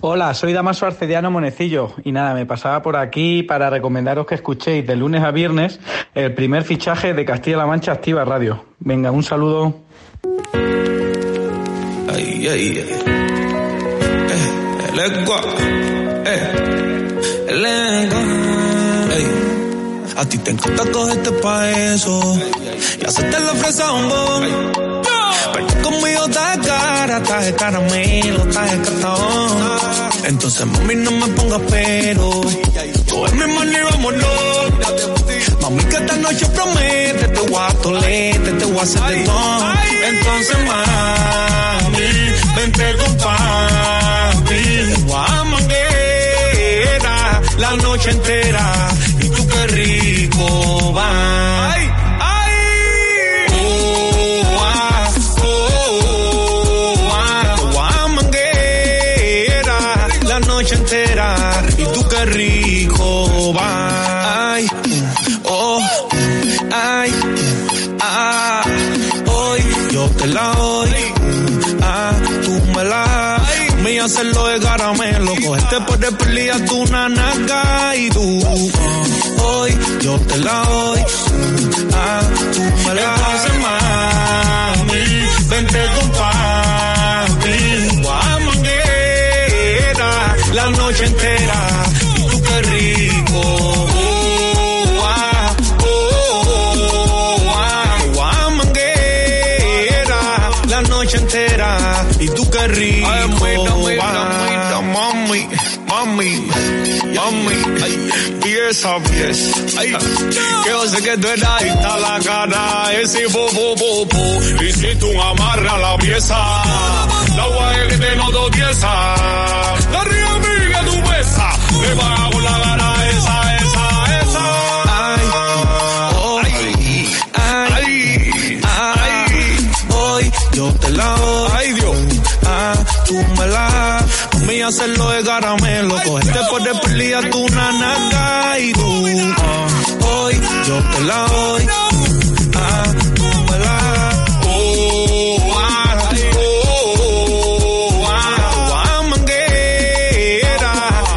Hola, soy Damaso Arcediano Monecillo y nada, me pasaba por aquí para recomendaros que escuchéis de lunes a viernes el primer fichaje de Castilla-La Mancha Activa Radio. Venga, un saludo. Ay, ay, ay. Eh, lengua. Eh, lengua. A ti te encanta cogerte pa' eso. Y hacerte la fresa un bobo. Conmigo cara, caramelo, estás de cartón. Entonces, mami, no me pongas pero. Coge mi mano y vámonos. Mami, que esta noche promete, te voy a tolete, te voy a hacer de todo. Entonces, mami, vente con papi. Te la noche entera. Y tú qué rico vas. La doy, ah, tú me la, me hacerlo de caramelo, cogerte por el peli a tu nanaga y tú, hoy yo te la doy, ah, tú me la, pieza, ay, que yo sé que tú eres adicta a la cara, ese po, po, y si tú amarras la pieza, la guay que te pieza, la ría amiga tu besa, le bajo la cara esa, esa, esa. Ay, oh, ay, ay, ay, hoy yo te la doy. Ay, Dios. Ah, tú me la, me hacerlo de caramelo, cogerte por el peli a tu nanaga y tú. ah, hoy yo te la doy. Ah, tú me la, oh, ah, oh, ah, guamanguera,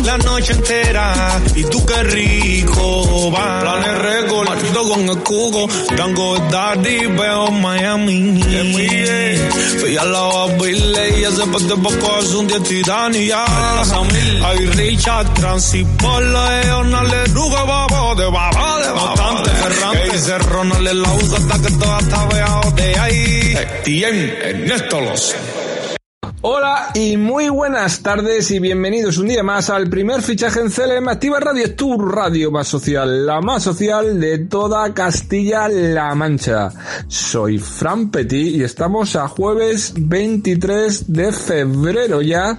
la noche entera, y tú qué rico va. Planes récord, con el cuco, Gango Daddy, veo Miami. Fui a la Babiley y ese parte poco es un día tiranía. Hay Richard, Transipolo, ellos no le ruga, babo, de babo, de bastante ferrante. Que dice Ronald la usa hasta que toda está veado de ahí. Bien, Ernesto los. Hola y muy buenas tardes y bienvenidos un día más al primer fichaje en CLM Activa Radio, tu radio más social, la más social de toda Castilla-La Mancha. Soy Fran Petit y estamos a jueves 23 de febrero ya.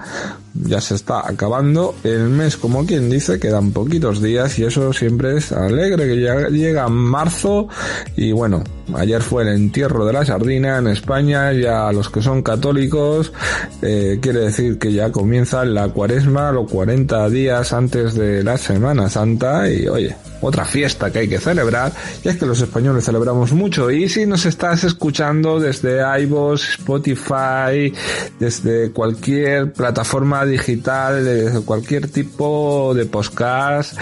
Ya se está acabando. El mes, como quien dice, quedan poquitos días y eso siempre es alegre, que ya llega marzo y bueno, ayer fue el entierro de la sardina en España, ya los que son católicos, eh, quiere decir que ya comienza la cuaresma, los 40 días antes de la Semana Santa y oye, otra fiesta que hay que celebrar, y es que los españoles celebramos mucho. Y si nos estás escuchando desde iVoox, Spotify, desde cualquier plataforma digital, desde cualquier tipo de podcast,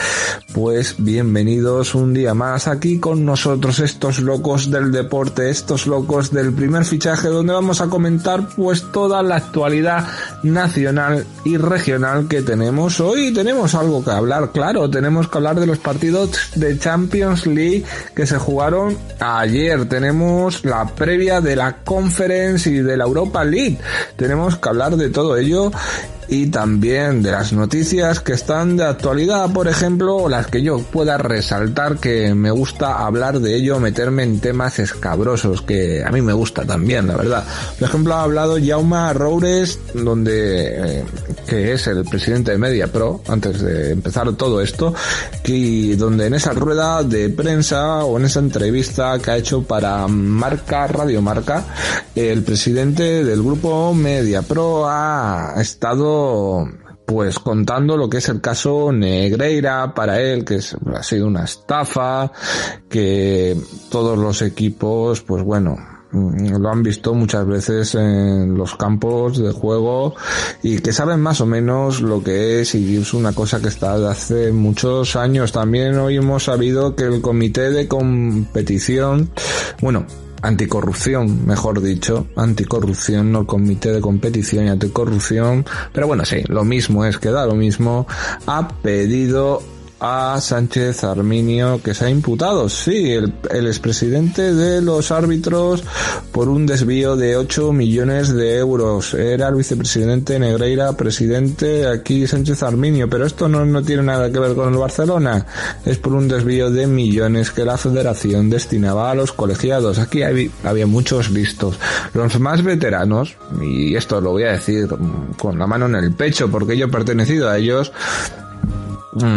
pues bienvenidos un día más aquí con nosotros, estos locos del deporte, estos locos del primer fichaje, donde vamos a comentar pues toda la actualidad nacional y regional que tenemos. Hoy tenemos algo que hablar, claro, tenemos que hablar de los partidos de Champions League que se jugaron ayer. Tenemos la previa de la Conference y de la Europa League. Tenemos que hablar de todo ello y también de las noticias que están de actualidad, por ejemplo, las que yo pueda resaltar que me gusta hablar de ello, meterme en temas escabrosos, que a mí me gusta también, la verdad. Por ejemplo, ha hablado Jauma Roures, donde, eh, que es el presidente de MediaPro, antes de empezar todo esto, que donde en esa rueda de prensa o en esa entrevista que ha hecho para Marca, Radio Marca, el presidente del grupo MediaPro ha estado pues contando lo que es el caso Negreira para él, que es, ha sido una estafa, que todos los equipos, pues bueno, lo han visto muchas veces en los campos de juego y que saben más o menos lo que es y es una cosa que está de hace muchos años. También hoy hemos sabido que el comité de competición, bueno, anticorrupción, mejor dicho, anticorrupción, no el comité de competición y anticorrupción, pero bueno, sí, lo mismo es que da lo mismo, ha pedido a Sánchez Arminio que se ha imputado, sí, el, el expresidente de los árbitros por un desvío de 8 millones de euros. Era el vicepresidente Negreira, presidente aquí Sánchez Arminio, pero esto no, no tiene nada que ver con el Barcelona, es por un desvío de millones que la federación destinaba a los colegiados. Aquí había, había muchos listos. Los más veteranos, y esto lo voy a decir con la mano en el pecho porque yo he pertenecido a ellos,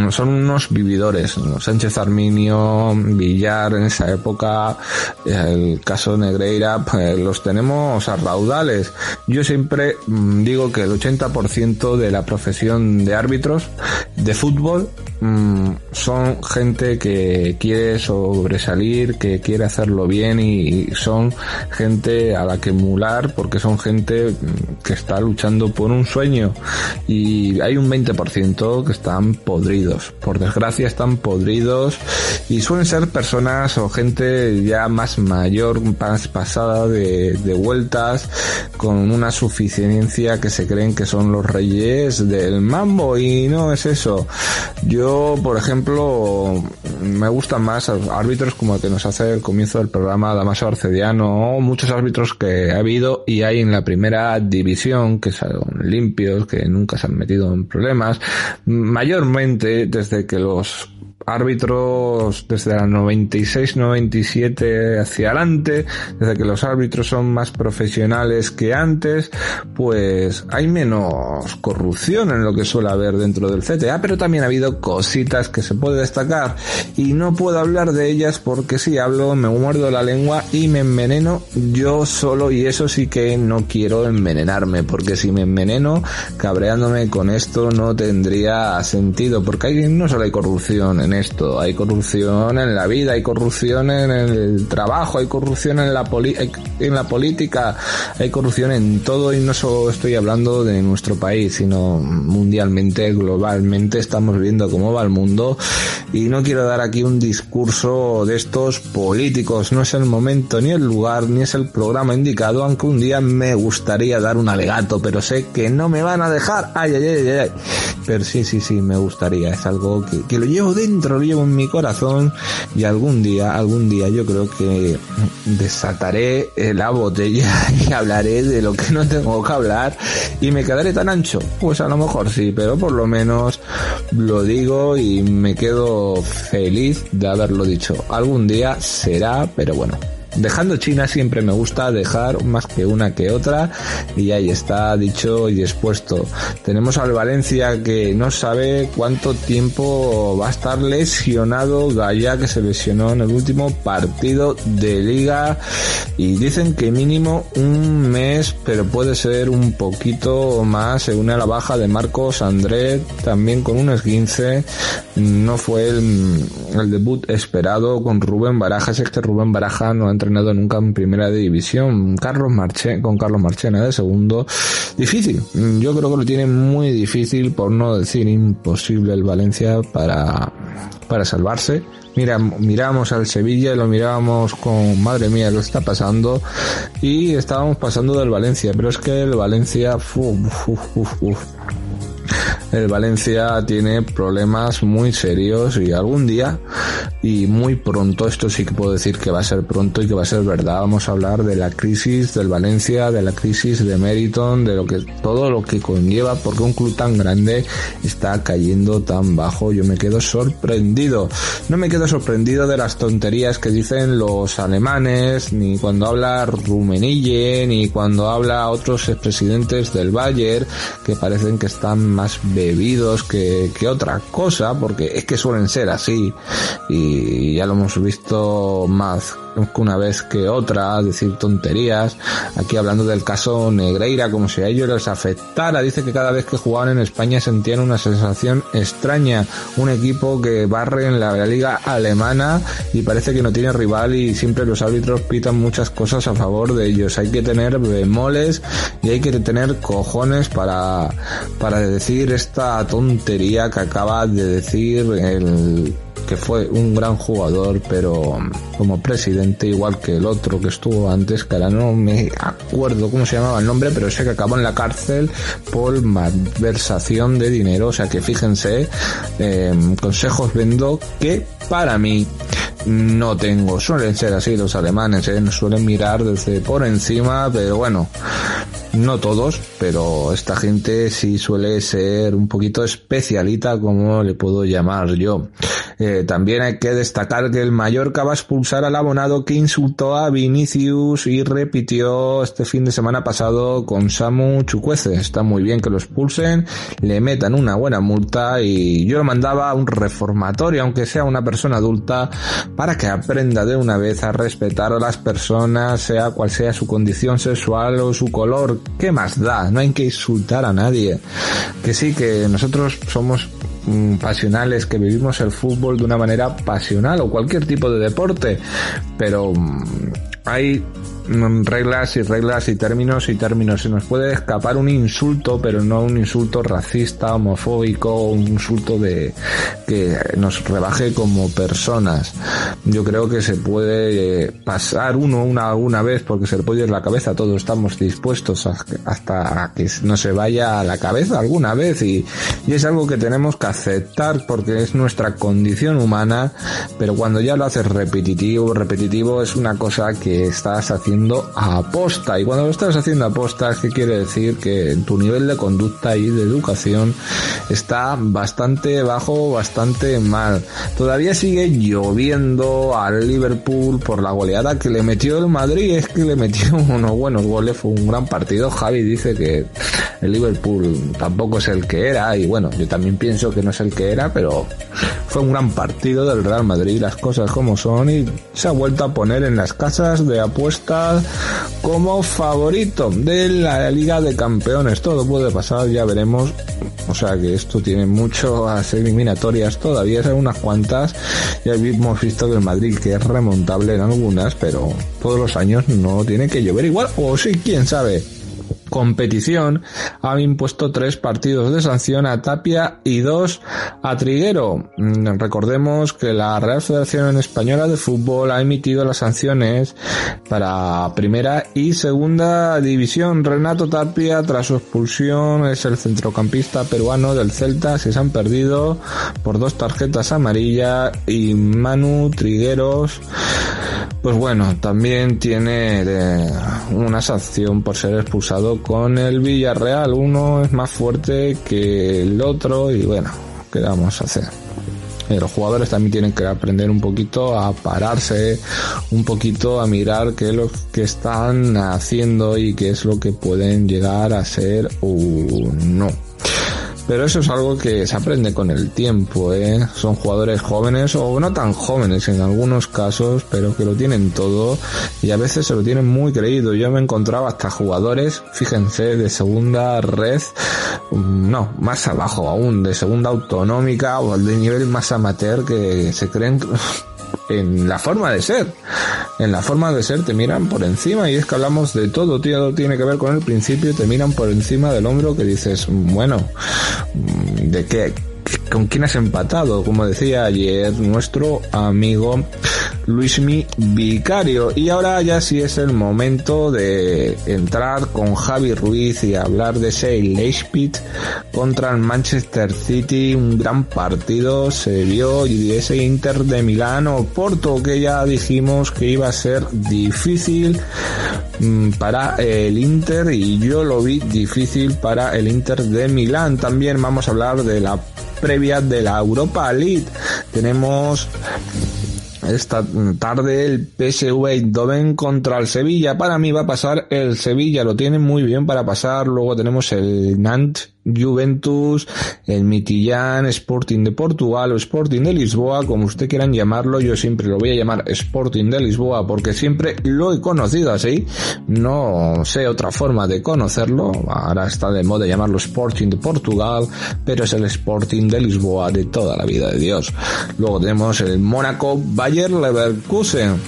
son unos vividores. Sánchez Arminio, Villar en esa época, el caso Negreira, pues los tenemos a raudales. Yo siempre mm, digo que el 80% de la profesión de árbitros de fútbol mm, son gente que quiere sobresalir, que quiere hacerlo bien y son gente a la que emular porque son gente que está luchando por un sueño y hay un 20% que están Por desgracia están podridos y suelen ser personas o gente ya más mayor, más pasada de, vueltas, con una suficiencia que se creen que son los reyes del mambo y no es eso. Yo, por ejemplo, me gustan más árbitros como el que nos hace el comienzo del programa Damaso Arcediano muchos árbitros que ha habido y hay en la primera división que son limpios, que nunca se han metido en problemas. Mayormente desde que los árbitros desde la 96-97 hacia adelante, desde que los árbitros son más profesionales que antes, pues hay menos corrupción en lo que suele haber dentro del CTA, pero también ha habido cositas que se puede destacar y no puedo hablar de ellas porque si hablo me muerdo la lengua y me enveneno yo solo y eso sí que no quiero envenenarme porque si me enveneno cabreándome con esto no tendría sentido porque no solo hay corrupción en esto. Hay corrupción en la vida, hay corrupción en el trabajo, hay corrupción en la, en la política, hay corrupción en todo y no solo estoy hablando de nuestro país, sino mundialmente, globalmente estamos viendo cómo va el mundo. Y no quiero dar aquí un discurso de estos políticos, no es el momento ni el lugar ni es el programa indicado, aunque un día me gustaría dar un alegato, pero sé que no me van a dejar, ay, ay, ay, ay, pero sí, sí, sí, me gustaría, es algo que, que lo llevo dentro lo llevo en mi corazón y algún día, algún día yo creo que desataré la botella y hablaré de lo que no tengo que hablar y me quedaré tan ancho. Pues a lo mejor sí, pero por lo menos lo digo y me quedo feliz de haberlo dicho. Algún día será, pero bueno, Dejando China siempre me gusta dejar más que una que otra. Y ahí está dicho y expuesto. Tenemos al Valencia que no sabe cuánto tiempo va a estar lesionado Gaya que se lesionó en el último partido de liga. Y dicen que mínimo un mes pero puede ser un poquito más. Se une a la baja de Marcos André también con un esguince. No fue el, debut esperado con Rubén Barajas. Es que Rubén Baraja no ha entrenado nunca en primera división. Carlos Marche, con Carlos Marchena de segundo, difícil. Yo creo que lo tiene muy difícil, por no decir imposible, el Valencia para, para salvarse. Mira, miramos al Sevilla y lo mirábamos con madre mía lo está pasando y estábamos pasando del Valencia, pero es que el Valencia uf, el Valencia tiene problemas muy serios y algún día y muy pronto, esto sí que puedo decir que va a ser pronto y que va a ser verdad. Vamos a hablar de la crisis del Valencia, de la crisis de Meriton, de lo que todo lo que conlleva porque un club tan grande está cayendo tan bajo. Yo me quedo sorprendido. No me quedo sorprendido de las tonterías que dicen los alemanes, ni cuando habla Rumenille, ni cuando habla otros expresidentes del Bayern, que parecen que están más bebidos que, que otra cosa, porque es que suelen ser así. Y ya lo hemos visto más una vez que otra, decir tonterías. Aquí hablando del caso Negreira, como si a ellos les afectara. Dice que cada vez que jugaban en España sentían una sensación extraña. Un equipo que barre en la liga alemana y parece que no tiene rival y siempre los árbitros pitan muchas cosas a favor de ellos. Hay que tener bemoles y hay que tener cojones para, para decir esta tontería que acaba de decir el que fue un gran jugador, pero como presidente, igual que el otro que estuvo antes, que ahora no me acuerdo cómo se llamaba el nombre, pero sé que acabó en la cárcel por malversación de dinero. O sea que fíjense, eh, consejos vendo que para mí no tengo. Suelen ser así los alemanes, ¿eh? suelen mirar desde por encima, pero bueno, no todos, pero esta gente sí suele ser un poquito especialita, como le puedo llamar yo. Eh, también hay que destacar que el Mallorca va a expulsar al abonado que insultó a Vinicius y repitió este fin de semana pasado con Samu Chucuece. Está muy bien que lo expulsen, le metan una buena multa y yo lo mandaba a un reformatorio, aunque sea una persona adulta, para que aprenda de una vez a respetar a las personas, sea cual sea su condición sexual o su color. ¿Qué más da? No hay que insultar a nadie. Que sí, que nosotros somos mm, pasionales, que vivimos el fútbol de una manera pasional o cualquier tipo de deporte, pero mm, hay reglas y reglas y términos y términos. Se nos puede escapar un insulto, pero no un insulto racista, homofóbico, un insulto de que nos rebaje como personas. Yo creo que se puede eh, pasar uno una, una vez porque se le puede ir la cabeza. Todos estamos dispuestos hasta que no se vaya a la cabeza alguna vez y, y es algo que tenemos que aceptar porque es nuestra condición humana, pero cuando ya lo haces repetitivo, repetitivo es una cosa que estás haciendo a aposta. Y cuando lo estás haciendo a aposta, es que quiere decir que tu nivel de conducta y de educación está bastante bajo, bastante mal. Todavía sigue lloviendo al Liverpool por la goleada que le metió el Madrid. Es que le metió unos buenos goles, fue un gran partido. Javi dice que el Liverpool tampoco es el que era. Y bueno, yo también pienso que no es el que era, pero fue un gran partido del Real Madrid, las cosas como son. Y se ha vuelto a poner en las casas de como favorito de la Liga de Campeones. Todo puede pasar, ya veremos. O sea que esto tiene muchas eliminatorias todavía, son unas cuantas. Ya hemos visto que el Madrid que es remontable en algunas, pero todos los años no tiene que llover igual, o sí, quién sabe competición ha impuesto tres partidos de sanción a Tapia y dos a Triguero. Mm, recordemos que la Real Federación Española de Fútbol ha emitido las sanciones para primera y segunda división. Renato Tapia, tras su expulsión, es el centrocampista peruano del Celta, se han perdido por dos tarjetas amarillas y Manu Trigueros pues bueno, también tiene eh, una sanción por ser expulsado con el Villarreal. Uno es más fuerte que el otro y bueno, ¿qué vamos a hacer? Eh, los jugadores también tienen que aprender un poquito a pararse, un poquito a mirar qué es lo que están haciendo y qué es lo que pueden llegar a ser o no. Pero eso es algo que se aprende con el tiempo, ¿eh? Son jugadores jóvenes o no tan jóvenes en algunos casos, pero que lo tienen todo y a veces se lo tienen muy creído. Yo me he encontrado hasta jugadores, fíjense, de segunda red, mm, no, más abajo aún, de segunda autonómica o de nivel más amateur que se creen en la forma de ser. En la forma de ser te miran por encima y es que hablamos de todo, todo tiene que ver con el principio, te miran por encima del hombro que dices, bueno, ¿de qué? ¿Con quién has empatado? Como decía ayer nuestro amigo Luismi Vicario. Y ahora ya sí es el momento de entrar con Javi Ruiz y hablar de ese Leipzig contra el Manchester City, un gran partido se vio y ese Inter de Milán o Porto que ya dijimos que iba a ser difícil mm, para el Inter y yo lo vi difícil para el Inter de Milán. También vamos a hablar de la previa de la Europa League. Tenemos esta tarde el PSV Eindhoven contra el Sevilla. Para mí va a pasar el Sevilla, lo tiene muy bien para pasar. Luego tenemos el Nantes Juventus, el Mitillán, Sporting de Portugal o Sporting de Lisboa, como usted quieran llamarlo, yo siempre lo voy a llamar Sporting de Lisboa porque siempre lo he conocido así, no sé otra forma de conocerlo, ahora está de moda llamarlo Sporting de Portugal, pero es el Sporting de Lisboa de toda la vida de Dios. Luego tenemos el Mónaco Bayer Leverkusen.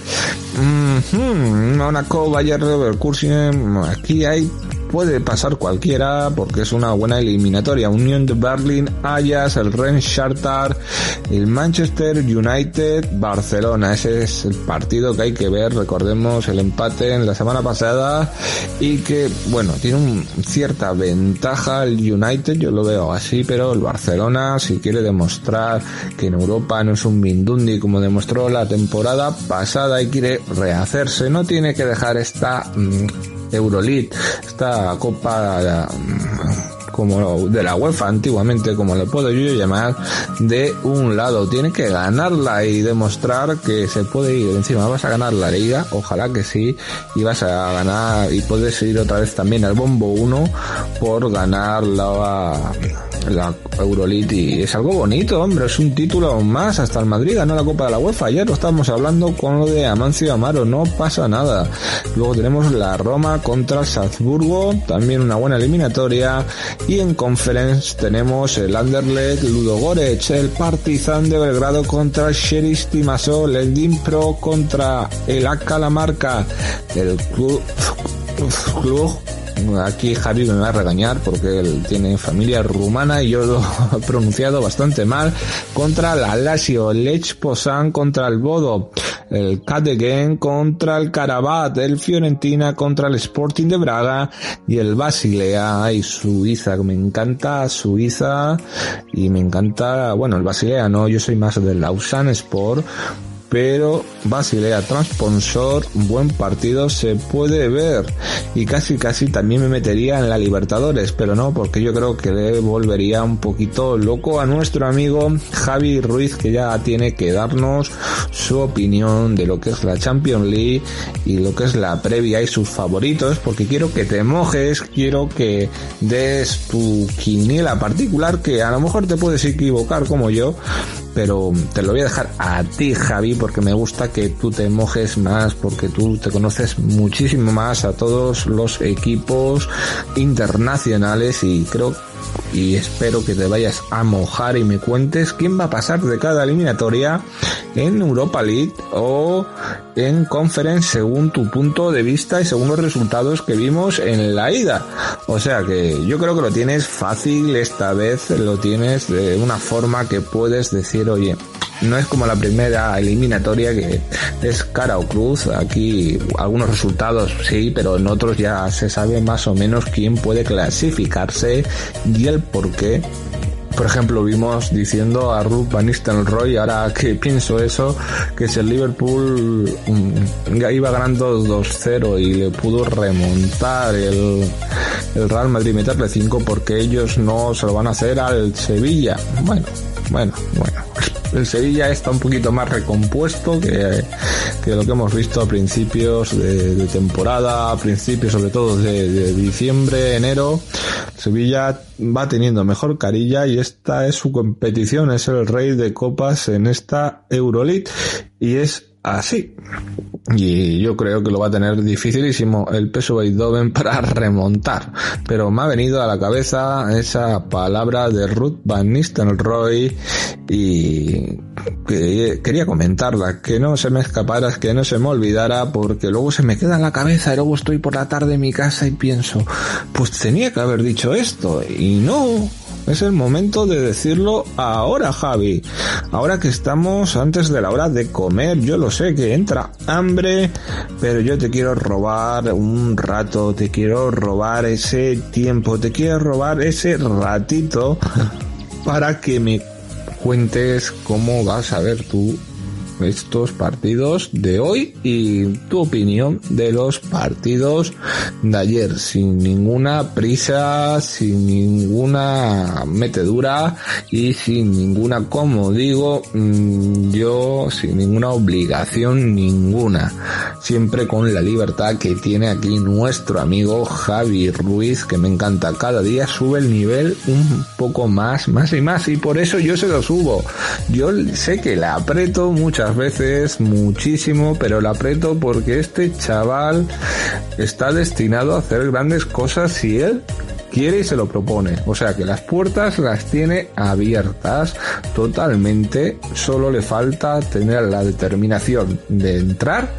Mónaco Bayer Leverkusen, aquí hay puede pasar cualquiera porque es una buena eliminatoria. Unión de Berlin, Ajax, el Rennes Charter, el Manchester United, Barcelona. Ese es el partido que hay que ver. Recordemos el empate en la semana pasada y que, bueno, tiene un, cierta ventaja el United, yo lo veo así, pero el Barcelona, si quiere demostrar que en Europa no es un Mindundi como demostró la temporada pasada y quiere rehacerse, no tiene que dejar esta mm, Euroleague, esta copa mm, como de la UEFA antiguamente, como le puedo yo llamar, de un lado. Tiene que ganarla y demostrar que se puede ir. Encima vas a ganar la liga, ojalá que sí, y vas a ganar y puedes ir otra vez también al bombo 1 por ganar la la Euroleague y es algo bonito, hombre, es un título más, hasta el Madrid ganó la Copa de la UEFA, ayer lo estábamos hablando con lo de Amancio Amaro, no pasa nada. Luego tenemos la Roma contra Salzburgo, también una buena eliminatoria, y en Conference tenemos el Anderlecht Ludo Goretz, el Partizan de Belgrado contra el Sheriff Timasol, el Dimpro contra el Acalamarca, el Club Aquí Javi me va a regañar porque él tiene familia rumana y yo lo he pronunciado bastante mal. Contra la Lazio, Lech Posan contra el Bodo, el Cadegen contra el Carabat, el Fiorentina contra el Sporting de Braga y el Basilea y Suiza. Me encanta Suiza y me encanta, bueno, el Basilea no, yo soy más del Lausanne Sport pero Basilea Transponsor, buen partido se puede ver. Y casi casi también me metería en la Libertadores, pero no, porque yo creo que le volvería un poquito loco a nuestro amigo Javi Ruiz que ya tiene que darnos su opinión de lo que es la Champions League y lo que es la previa y sus favoritos, porque quiero que te mojes, quiero que des tu quiniela particular que a lo mejor te puedes equivocar como yo, pero te lo voy a dejar a ti, Javi, porque me gusta que tú te mojes más, porque tú te conoces muchísimo más a todos los equipos internacionales y creo y espero que te vayas a mojar y me cuentes quién va a pasar de cada eliminatoria en Europa League o en Conference según tu punto de vista y según los resultados que vimos en la ida. O sea que yo creo que lo tienes fácil esta vez, lo tienes de una forma que puedes decir, oye, no es como la primera eliminatoria que es cara o cruz. Aquí algunos resultados sí, pero en otros ya se sabe más o menos quién puede clasificarse y el por qué. Por ejemplo, vimos diciendo a Ruth Van Nistelrooy, ahora que pienso eso, que si el Liverpool mm, iba ganando 2-0 y le pudo remontar el, el Real Madrid meterle 5 porque ellos no se lo van a hacer al Sevilla. Bueno, bueno, bueno el Sevilla está un poquito más recompuesto que, lo que hemos visto a principios de, temporada, a principios sobre todo de, diciembre, enero. Sevilla va teniendo mejor carilla y esta es su competición, es el rey de copas en esta Euroleague y es así. Y yo creo que lo va a tener dificilísimo el peso Eindhoven para remontar. Pero me ha venido a la cabeza esa palabra de Ruth Van Nistelrooy y quería comentarla, que no se me escapara, que no se me olvidara, porque luego se me queda en la cabeza y luego estoy por la tarde en mi casa y pienso, pues tenía que haber dicho esto y no, Es el momento de decirlo ahora, Javi. Ahora que estamos antes de la hora de comer, yo lo sé que entra hambre, pero yo te quiero robar un rato, te quiero robar ese tiempo, te quiero robar ese ratito para que me cuentes cómo vas a ver tú estos partidos de hoy y tu opinión de los partidos de ayer sin ninguna prisa, sin ninguna metedura y sin ninguna, como digo, mm, yo sin ninguna obligación ninguna. Siempre con la libertad que tiene aquí nuestro amigo Javi Ruiz, que me encanta. Cada día sube el nivel un poco más, más y más y por eso yo se lo subo. Yo sé que la aprieto muchas veces muchísimo, pero lo aprieto porque este chaval está destinado a hacer grandes cosas si él quiere y se lo propone. O sea que las puertas las tiene abiertas totalmente. Solo le falta tener la determinación de entrar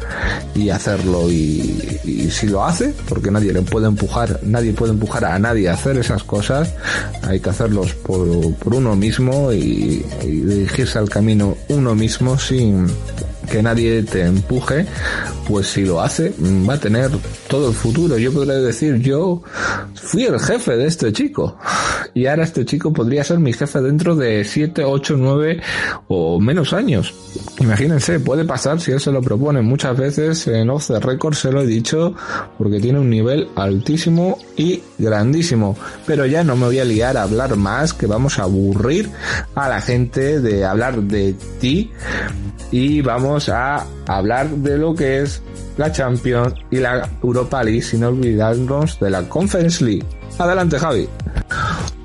y hacerlo. Y, si lo hace, porque nadie le puede empujar, nadie puede empujar a nadie a hacer esas cosas, hay que hacerlos por, por uno mismo y dirigirse al camino uno mismo sin que nadie te empuje, pues si lo hace, va a tener todo el futuro. Yo podría decir, yo fui el jefe de este chico. Y ahora este chico podría ser mi jefe dentro de 7, 8, 9 o menos años. Imagínense, puede pasar si él se lo propone. Muchas veces en Off the Record se lo he dicho porque tiene un nivel altísimo y grandísimo. Pero ya no me voy a liar a hablar más, que vamos a aburrir a la gente de hablar de ti. Y vamos a hablar de lo que es la Champions y la Europa League sin olvidarnos de la Conference League. Adelante Javi.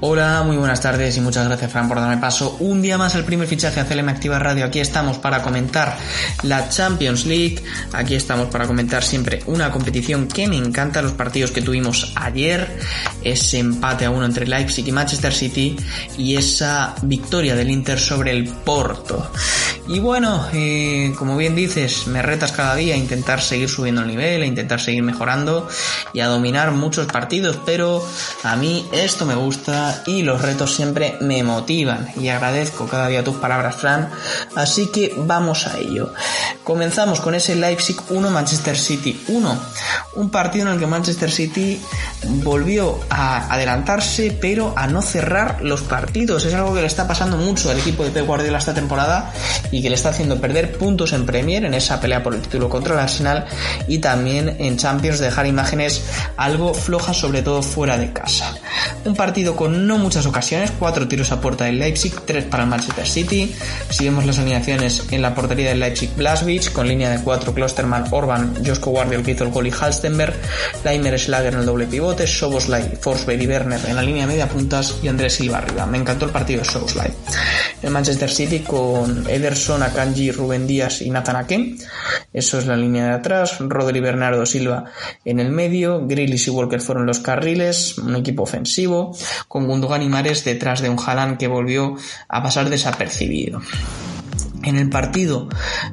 Hola, muy buenas tardes y muchas gracias Fran por darme paso. Un día más el primer fichaje a CLM Activa Radio. Aquí estamos para comentar la Champions League. Aquí estamos para comentar siempre una competición que me encanta, los partidos que tuvimos ayer, ese empate a uno entre Leipzig y Manchester City y esa victoria del Inter sobre el Porto. Y bueno, eh, como bien dices, me retas cada día a intentar seguir subiendo el nivel, a intentar seguir mejorando y a dominar muchos partidos, pero a mí esto me gusta y los retos siempre me motivan y agradezco cada día tus palabras, Fran. Así que vamos a ello. Comenzamos con ese Leipzig 1, Manchester City 1. Un partido en el que Manchester City volvió a adelantarse, pero a no cerrar los partidos. Es algo que le está pasando mucho al equipo de Pep Guardiola esta temporada y que le está haciendo perder puntos en Premier en esa pelea por el título contra el Arsenal y también en Champions dejar imágenes algo flojas, sobre todo fuera de casa. Un partido con no muchas ocasiones, cuatro tiros a puerta del Leipzig, tres para el Manchester City. Si vemos las alineaciones en la portería del Leipzig Blaswich, con línea de cuatro Klosterman, Orban, Josko Guardiol que hizo el gol y Halstenberg, Leimer Schlager en el doble pivote, Soboslai, Forsberg y Werner en la línea media puntas y Andrés Silva arriba. Me encantó el partido de Soboslai. El Manchester City con Ederson, Akanji, Rubén Díaz y Nathan Ake. Eso es la línea de atrás. Rodri Bernardo Silva en el medio. Grealish y Walker fueron los carriles. Un equipo ofensivo. Gundogan y Mares detrás de un Haaland que volvió a pasar desapercibido. En el partido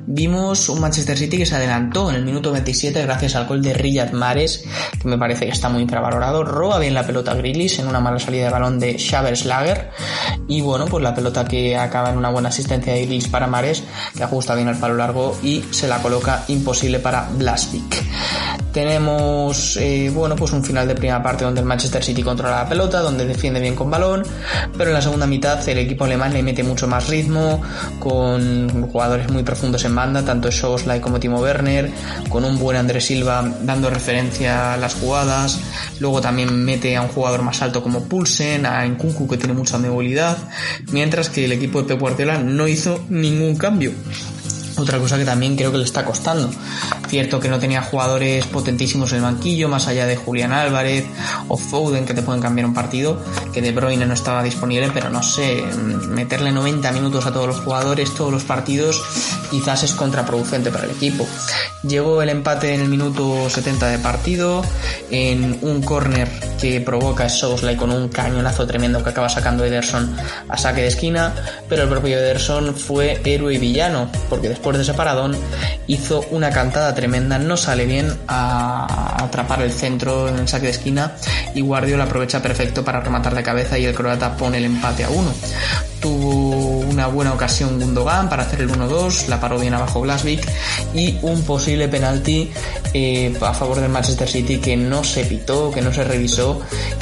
vimos un Manchester City que se adelantó en el minuto 27 gracias al gol de Riyad Mahrez, que me parece que está muy infravalorado. Roba bien la pelota Grilis en una mala salida de balón de Slager. Y bueno, pues la pelota que acaba en una buena asistencia de Grilis para Mares, que ajusta bien al palo largo y se la coloca imposible para Blasvik. Tenemos, eh, bueno, pues un final de primera parte donde el Manchester City controla la pelota, donde defiende bien con balón, pero en la segunda mitad el equipo alemán le mete mucho más ritmo, con jugadores muy profundos en banda, tanto Soboslai como Timo Werner, con un buen Andrés Silva dando referencia a las jugadas, luego también mete a un jugador más alto como Pulsen, a Nkunku que tiene mucha movilidad, mientras que el equipo de Pep no hizo ningún cambio. Otra cosa que también creo que le está costando. Cierto que no tenía jugadores potentísimos en el banquillo, más allá de Julián Álvarez o Foden que te pueden cambiar un partido, que De Bruyne no estaba disponible, pero no sé, meterle 90 minutos a todos los jugadores, todos los partidos, quizás es contraproducente para el equipo. Llegó el empate en el minuto 70 de partido, en un córner que provoca Sousley con un cañonazo tremendo que acaba sacando Ederson a saque de esquina, pero el propio Ederson fue héroe y villano, porque después de ese paradón hizo una cantada tremenda, no sale bien a atrapar el centro en el saque de esquina y Guardiola aprovecha perfecto para rematar de cabeza y el croata pone el empate a uno. Tuvo una buena ocasión Gundogan para hacer el 1-2, la paró bien abajo Glasvik y un posible penalti eh, a favor del Manchester City que no se pitó, que no se revisó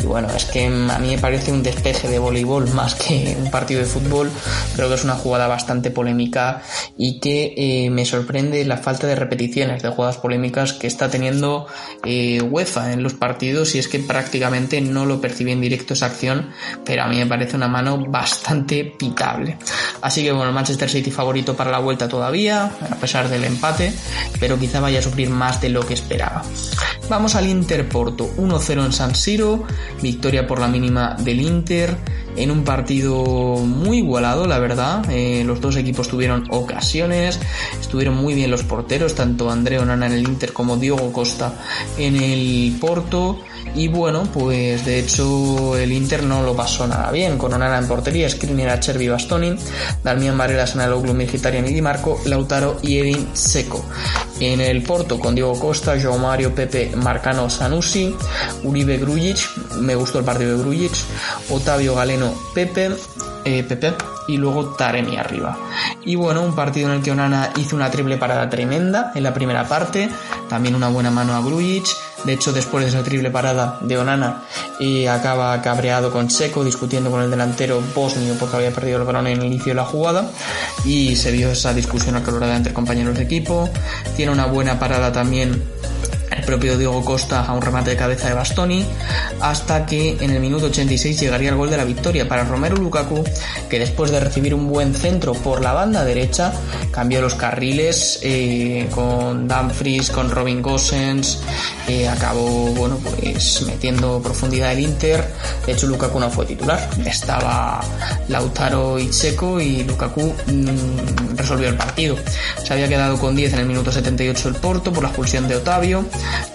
y bueno, es que a mí me parece un despeje de voleibol más que un partido de fútbol, creo que es una jugada bastante polémica y que eh, me sorprende la falta de repeticiones de jugadas polémicas que está teniendo eh, UEFA en los partidos y es que prácticamente no lo percibí en directo esa acción, pero a mí me parece una mano bastante pitable. Así que bueno, Manchester City favorito para la vuelta todavía, a pesar del empate, pero quizá vaya a sufrir más de lo que esperaba. Vamos al Inter Porto, 1-0 en San Siro, victoria por la mínima del Inter en un partido muy igualado, la verdad. Eh, los dos equipos tuvieron ocasiones, estuvieron muy bien los porteros, tanto Andreo Nana en el Inter como Diogo Costa en el Porto. Y bueno, pues de hecho el Inter no lo pasó nada bien, con Onana en portería, Skriniar, Acerbi, Bastoni, Darmian Varela, Sanaloglu, Mkhitaryan y Di Marco, Lautaro y Edin Seco. En el Porto con Diego Costa, Joao Mario, Pepe, Marcano, Sanusi, Uribe Grujic, me gustó el partido de Grujic, Otavio Galeno, Pepe, eh, Pepe y luego Taremi arriba. Y bueno, un partido en el que Onana hizo una triple parada tremenda en la primera parte, también una buena mano a Grujic, de hecho después de esa triple parada de Onana y acaba cabreado con Seco discutiendo con el delantero bosnio porque había perdido el balón en el inicio de la jugada y se vio esa discusión acalorada entre compañeros de equipo, tiene una buena parada también el propio Diego Costa a un remate de cabeza de Bastoni, hasta que en el minuto 86 llegaría el gol de la victoria para Romero Lukaku, que después de recibir un buen centro por la banda derecha, cambió los carriles eh, con Dumfries, con Robin Gosens, eh, acabó bueno pues metiendo profundidad el Inter. De hecho, Lukaku no fue titular, estaba Lautaro y Checo y Lukaku mmm, resolvió el partido. Se había quedado con 10 en el minuto 78 el Porto por la expulsión de Otavio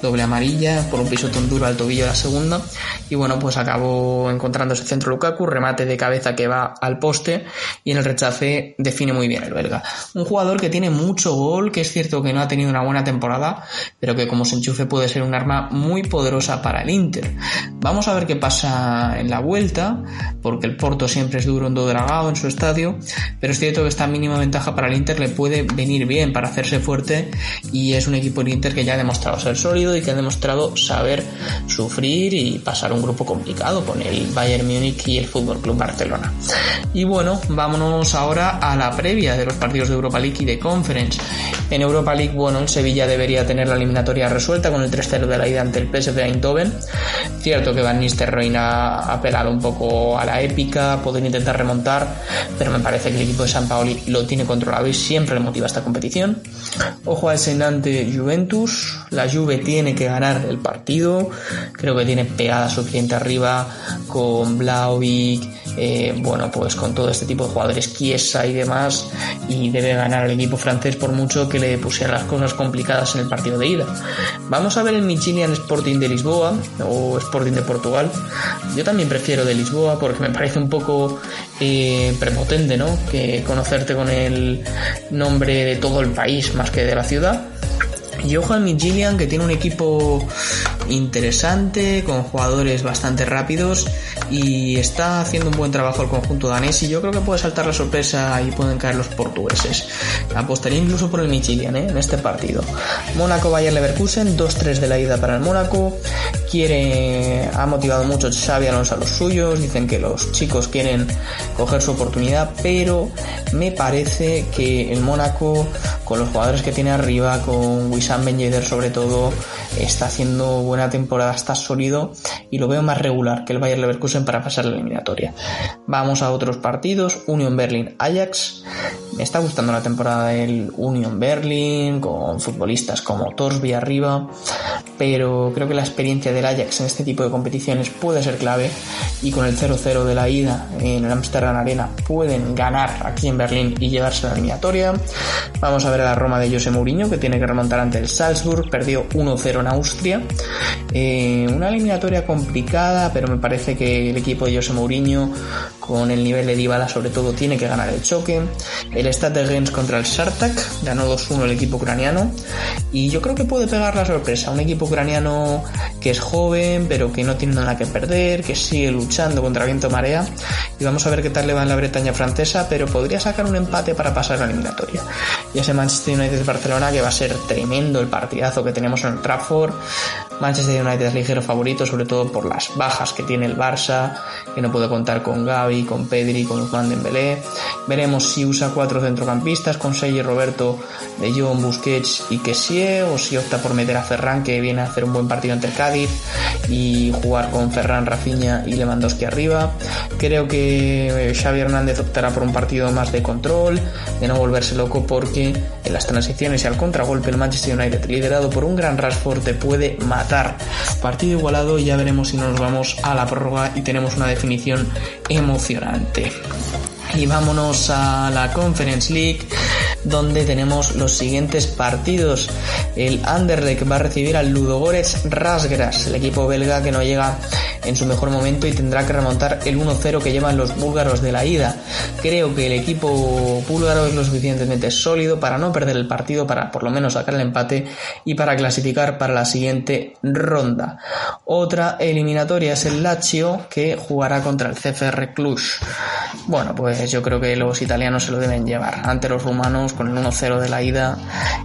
doble amarilla por un pisotón duro al tobillo de la segunda. Y bueno pues acabó encontrando ese centro Lukaku remate de cabeza que va al poste y en el rechace define muy bien el belga. Un jugador que tiene mucho gol que es cierto que no ha tenido una buena temporada pero que como se enchufe puede ser un arma muy poderosa para el Inter. Vamos a ver qué pasa en la vuelta porque el Porto siempre es duro en Dragao en su estadio pero es cierto que esta mínima ventaja para el Inter le puede venir bien para hacerse fuerte y es un equipo del Inter que ya ha demostrado ser sólido y que ha demostrado saber sufrir y pasar un grupo complicado con el Bayern Múnich y el Fútbol Club Barcelona. Y bueno, vámonos ahora a la previa de los partidos de Europa League y de Conference. En Europa League, bueno, el Sevilla debería tener la eliminatoria resuelta con el 3-0 de la ida ante el PSV Eindhoven. Cierto que Van Nistelrooy ha apelado un poco a la épica, poder intentar remontar, pero me parece que el equipo de San Paoli lo tiene controlado y siempre le motiva esta competición. Ojo al Senante Juventus, la Tiene que ganar el partido, creo que tiene pegada suficiente arriba con Blauvik, eh, bueno, pues con todo este tipo de jugadores, Chiesa y demás, y debe ganar el equipo francés por mucho que le pusiera las cosas complicadas en el partido de ida. Vamos a ver el Michilian Sporting de Lisboa o Sporting de Portugal. Yo también prefiero de Lisboa porque me parece un poco eh, prepotente, ¿no? Que conocerte con el nombre de todo el país más que de la ciudad. Al Gillian que tiene un equipo interesante, con jugadores bastante rápidos y está haciendo un buen trabajo el conjunto danés y yo creo que puede saltar la sorpresa y pueden caer los portugueses. Apostaría incluso por el Michilian ¿eh? en este partido. Mónaco Bayer Leverkusen, 2-3 de la ida para el Mónaco. Quiere, ha motivado mucho Xavi Alonso a los suyos, dicen que los chicos quieren coger su oportunidad, pero me parece que el Mónaco, con los jugadores que tiene arriba, con Wissam Ben Yedder sobre todo, está haciendo buena temporada, está sólido y lo veo más regular que el Bayer Leverkusen para pasar la eliminatoria. Vamos a otros partidos, Union Berlin Ajax, Me está gustando la temporada del Union Berlin, con futbolistas como Torsby arriba, pero creo que la experiencia del Ajax en este tipo de competiciones puede ser clave y con el 0-0 de la ida en el Amsterdam Arena pueden ganar aquí en Berlín y llevarse la eliminatoria. Vamos a ver a la Roma de José Mourinho que tiene que remontar ante Salzburg, perdió 1-0 en Austria. Eh, una eliminatoria complicada, pero me parece que el equipo de José Mourinho con el nivel de Dybala sobre todo tiene que ganar el choque. El Stade de contra el Shartak, ganó 2-1 el equipo ucraniano y yo creo que puede pegar la sorpresa, un equipo ucraniano que es joven pero que no tiene nada que perder, que sigue luchando contra viento marea y vamos a ver qué tal le va en la Bretaña francesa, pero podría sacar un empate para pasar la eliminatoria. Y ese Manchester United Barcelona que va a ser tremendo el partidazo que tenemos en el Trafford. Manchester United es ligero favorito, sobre todo por las bajas que tiene el Barça, que no puede contar con Gaby, con Pedri, con Juan Dembélé. Veremos si usa cuatro centrocampistas con Sergi Roberto, De Jong, Busquets y Kessie, o si opta por meter a Ferran, que viene a hacer un buen partido ante el Cádiz, y jugar con Ferran, Rafinha y Lewandowski arriba. Creo que Xavi Hernández optará por un partido más de control, de no volverse loco, porque en las transiciones y al contragolpe el Manchester United, liderado por un gran Rashford, te puede matar. Partido igualado ya veremos si nos vamos a la prórroga y tenemos una definición emocionante. Y vámonos a la Conference League, donde tenemos los siguientes partidos. El Anderlecht va a recibir al Ludogorets Rasgras, el equipo belga que no llega en su mejor momento y tendrá que remontar el 1-0 que llevan los búlgaros de la ida. Creo que el equipo búlgaro es lo suficientemente sólido para no perder el partido, para por lo menos sacar el empate y para clasificar para la siguiente ronda. Otra eliminatoria es el Lazio que jugará contra el CFR Cluj. Bueno, pues yo creo que los italianos se lo deben llevar ante los rumanos con el 1-0 de la ida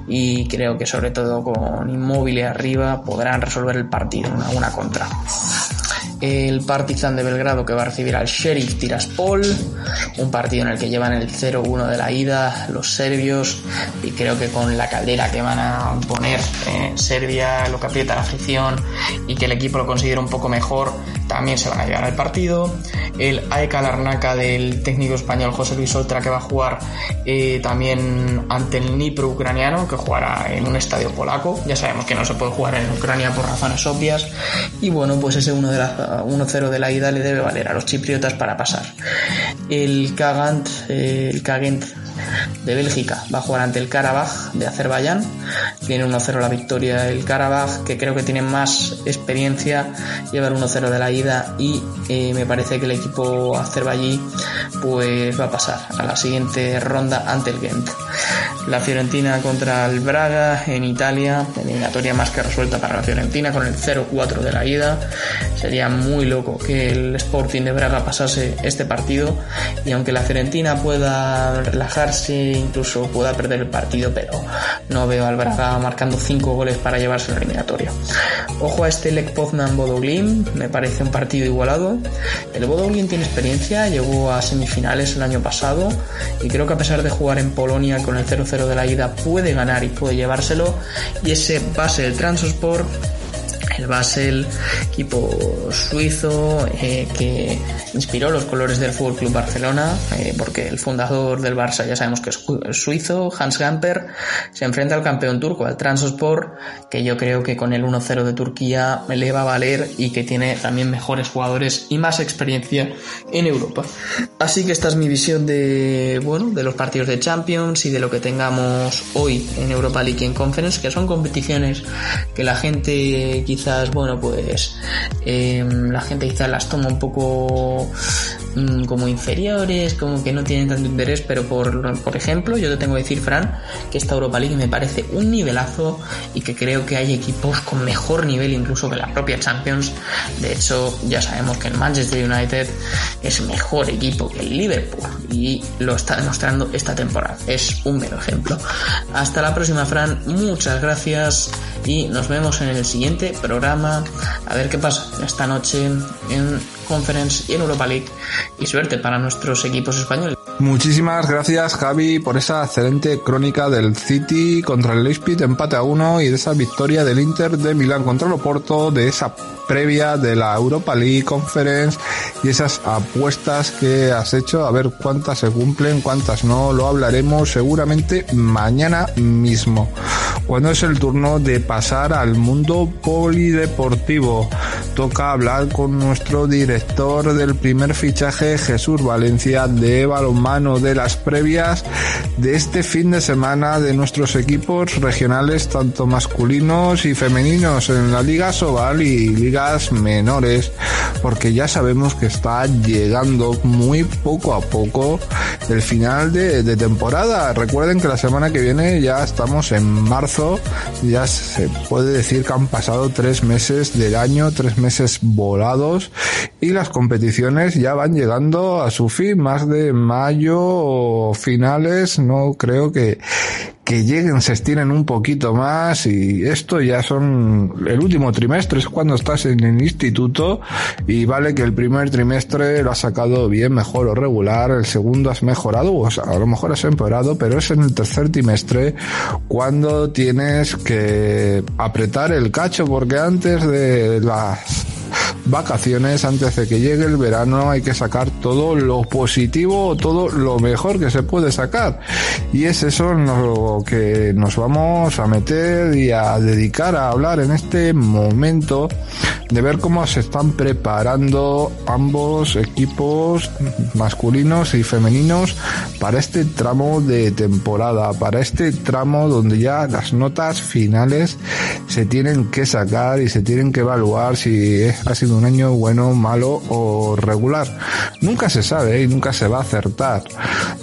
y creo que sobre todo con Inmóvil arriba podrán resolver el partido, una, una contra el Partizan de Belgrado que va a recibir al Sheriff Tiraspol, un partido en el que llevan el 0-1 de la ida los serbios y creo que con la caldera que van a poner en Serbia, lo que aprieta la afición y que el equipo lo considera un poco mejor, también se van a llevar al partido. El AEK Larnaca del técnico español José Luis Oltra que va a jugar eh, también ante el Nipro ucraniano que jugará en un estadio polaco. Ya sabemos que no se puede jugar en Ucrania por razones obvias y bueno, pues ese uno de la 1-0 de la ida le debe valer a los chipriotas para pasar. El Kagant, eh, el Kagent de Bélgica va a jugar ante el Karabaj de Azerbaiyán. Tiene 1-0 la victoria el Karabaj, que creo que tiene más experiencia, lleva el 1-0 de la ida y eh, me parece que el equipo azerbaiyí pues va a pasar a la siguiente ronda ante el Gent. La Fiorentina contra el Braga en Italia, eliminatoria más que resuelta para la Fiorentina con el 0-4 de la ida. Sería muy loco que el Sporting de Braga pasase este partido y aunque la Fiorentina pueda relajarse, incluso pueda perder el partido, pero no veo al Braga marcando 5 goles para llevarse la eliminatoria. Ojo a este Lech Poznan Bodoglin, me parece un partido igualado. El Bodoglin tiene experiencia, llegó a semifinales el año pasado y creo que a pesar de jugar en Polonia con el 0-0 de la ida puede ganar y puede llevárselo y ese base del Transport el Basel, equipo suizo eh, que inspiró los colores del Fútbol Club Barcelona, eh, porque el fundador del Barça ya sabemos que es suizo, Hans Gamper, se enfrenta al campeón turco, al Transport, que yo creo que con el 1-0 de Turquía le va a valer y que tiene también mejores jugadores y más experiencia en Europa. Así que esta es mi visión de bueno de los partidos de Champions y de lo que tengamos hoy en Europa League y en Conference, que son competiciones que la gente quizá bueno, pues em, la gente quizás las toma un poco mm, como inferiores, como que no tienen tanto interés, pero por, por ejemplo, yo te tengo que decir, Fran, que esta Europa League me parece un nivelazo y que creo que hay equipos con mejor nivel incluso que la propia Champions. De hecho, ya sabemos que el Manchester United es mejor equipo que el Liverpool y lo está demostrando esta temporada. Es un mero ejemplo. Hasta la próxima, Fran. Muchas gracias y nos vemos en el siguiente programa. A ver qué pasa esta noche en Conference y en Europa League. Y suerte para nuestros equipos españoles. Muchísimas gracias Javi por esa excelente crónica del City contra el Leipzig empate a uno y de esa victoria del Inter de Milán contra el Oporto, de esa previa de la Europa League Conference y esas apuestas que has hecho, a ver cuántas se cumplen, cuántas no, lo hablaremos seguramente mañana mismo, cuando es el turno de pasar al mundo polideportivo. Toca hablar con nuestro director del primer fichaje, Jesús Valencia, de balonmano de las previas de este fin de semana de nuestros equipos regionales, tanto masculinos y femeninos, en la Liga Sobal y ligas menores, porque ya sabemos que está llegando muy poco a poco el final de, de temporada. Recuerden que la semana que viene ya estamos en marzo, ya se puede decir que han pasado tres meses del año, tres meses volados y las competiciones ya van llegando a su fin, más de mayo o finales, no creo que, que lleguen, se estiren un poquito más y esto ya son el último trimestre, es cuando estás en el instituto y vale que el primer trimestre lo has sacado bien, mejor o regular, el segundo has mejorado o sea, a lo mejor has empeorado, pero es en el tercer trimestre cuando tienes que apretar el cacho porque antes de las vacaciones, antes de que llegue el verano, hay que sacar todo lo positivo, todo lo mejor que se puede sacar. Y es eso lo que nos vamos a meter y a dedicar a hablar en este momento de ver cómo se están preparando ambos equipos masculinos y femeninos para este tramo de temporada, para este tramo donde ya las notas finales se tienen que sacar y se tienen que evaluar si ha sido un año bueno, malo o regular. Nunca se sabe y nunca se va a acertar.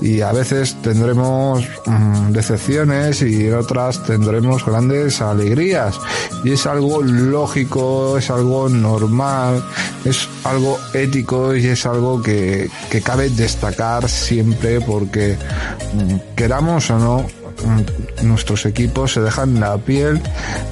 Y a veces tendremos mmm, decepciones y en otras tendremos grandes alegrías. Y es algo lógico, es algo normal, es algo ético y es algo que, que cabe destacar siempre porque mmm, queramos o no, nuestros equipos se dejan la piel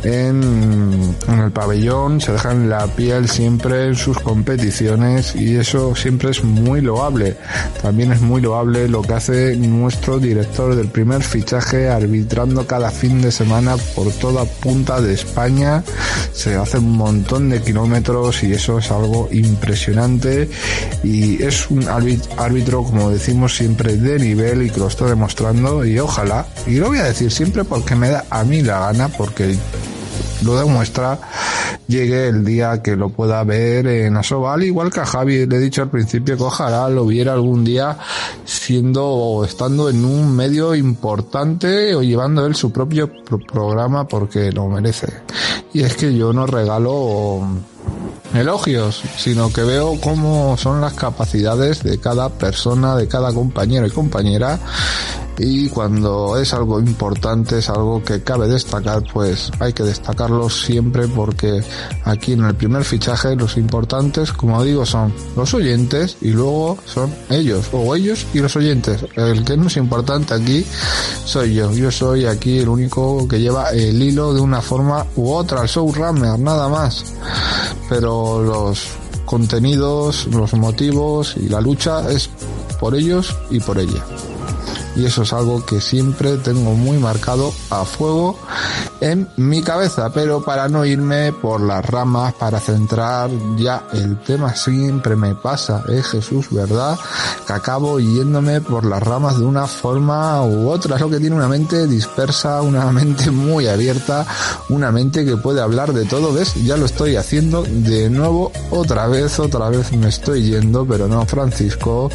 en, en, el pabellón, se dejan la piel siempre en sus competiciones y eso siempre es muy loable. También es muy loable lo que hace nuestro director del primer fichaje arbitrando cada fin de semana por toda punta de España. Se hace un montón de kilómetros y eso es algo impresionante y es un árbitro, como decimos siempre, de nivel y que lo está demostrando y ojalá lo voy a decir siempre porque me da a mí la gana, porque lo demuestra, llegue el día que lo pueda ver en Asobal, igual que a Javi, le he dicho al principio que ojalá lo viera algún día siendo o estando en un medio importante o llevando él su propio pro programa porque lo merece. Y es que yo no regalo elogios, sino que veo cómo son las capacidades de cada persona, de cada compañero y compañera y cuando es algo importante, es algo que cabe destacar, pues hay que destacarlo siempre porque aquí en el primer fichaje los importantes, como digo, son los oyentes y luego son ellos, o ellos y los oyentes. El que no es importante aquí soy yo. Yo soy aquí el único que lleva el hilo de una forma u otra, el showrunner, nada más. Pero los contenidos, los motivos y la lucha es por ellos y por ella y eso es algo que siempre tengo muy marcado a fuego en mi cabeza, pero para no irme por las ramas, para centrar ya el tema siempre me pasa, eh Jesús, ¿verdad? Que acabo yéndome por las ramas de una forma u otra, es lo que tiene una mente dispersa, una mente muy abierta, una mente que puede hablar de todo, ¿ves? Ya lo estoy haciendo de nuevo, otra vez, otra vez me estoy yendo, pero no, Francisco,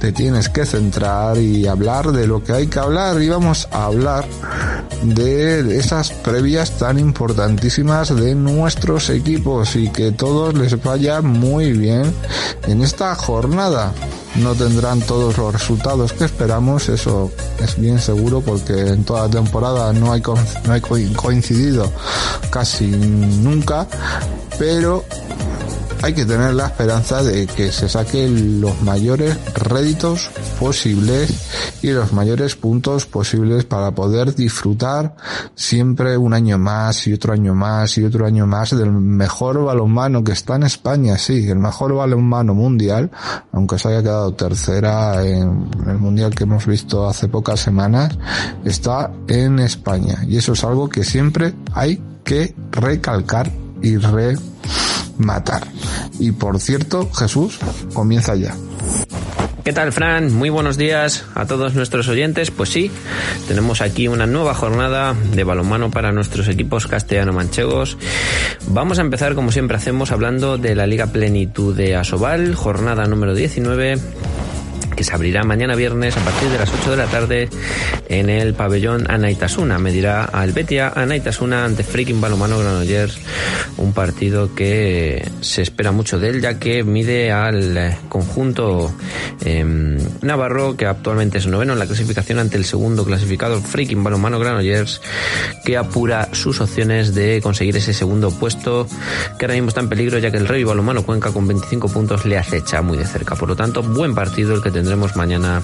te tienes que centrar y hablar de lo que hay que hablar y vamos a hablar de esas previas tan importantísimas de nuestros equipos y que todos les vaya muy bien en esta jornada. No tendrán todos los resultados que esperamos, eso es bien seguro porque en toda la temporada no hay, no hay coincidido casi nunca, pero hay que tener la esperanza de que se saquen los mayores réditos posibles y los mayores puntos posibles para poder disfrutar siempre un año más y otro año más y otro año más del mejor balonmano que está en España, sí, el mejor balonmano mundial, aunque se haya quedado tercera en el mundial que hemos visto hace pocas semanas, está en España. Y eso es algo que siempre hay que recalcar y rematar. Y por cierto, Jesús, comienza ya. ¿Qué tal, Fran? Muy buenos días a todos nuestros oyentes. Pues sí, tenemos aquí una nueva jornada de balonmano para nuestros equipos castellano-manchegos. Vamos a empezar, como siempre hacemos, hablando de la Liga Plenitud de Asobal, jornada número 19 que se abrirá mañana viernes a partir de las 8 de la tarde en el pabellón Anaitasuna. Medirá al Betia Anaitasuna ante Freaking Balomano Granollers, un partido que se espera mucho de él ya que mide al conjunto em, navarro que actualmente es noveno en la clasificación ante el segundo clasificado Freaking Balomano Granollers que apura sus opciones de conseguir ese segundo puesto que ahora mismo está en peligro ya que el Rey Balomano Cuenca con 25 puntos le acecha muy de cerca. Por lo tanto, buen partido el que tendrá tendremos mañana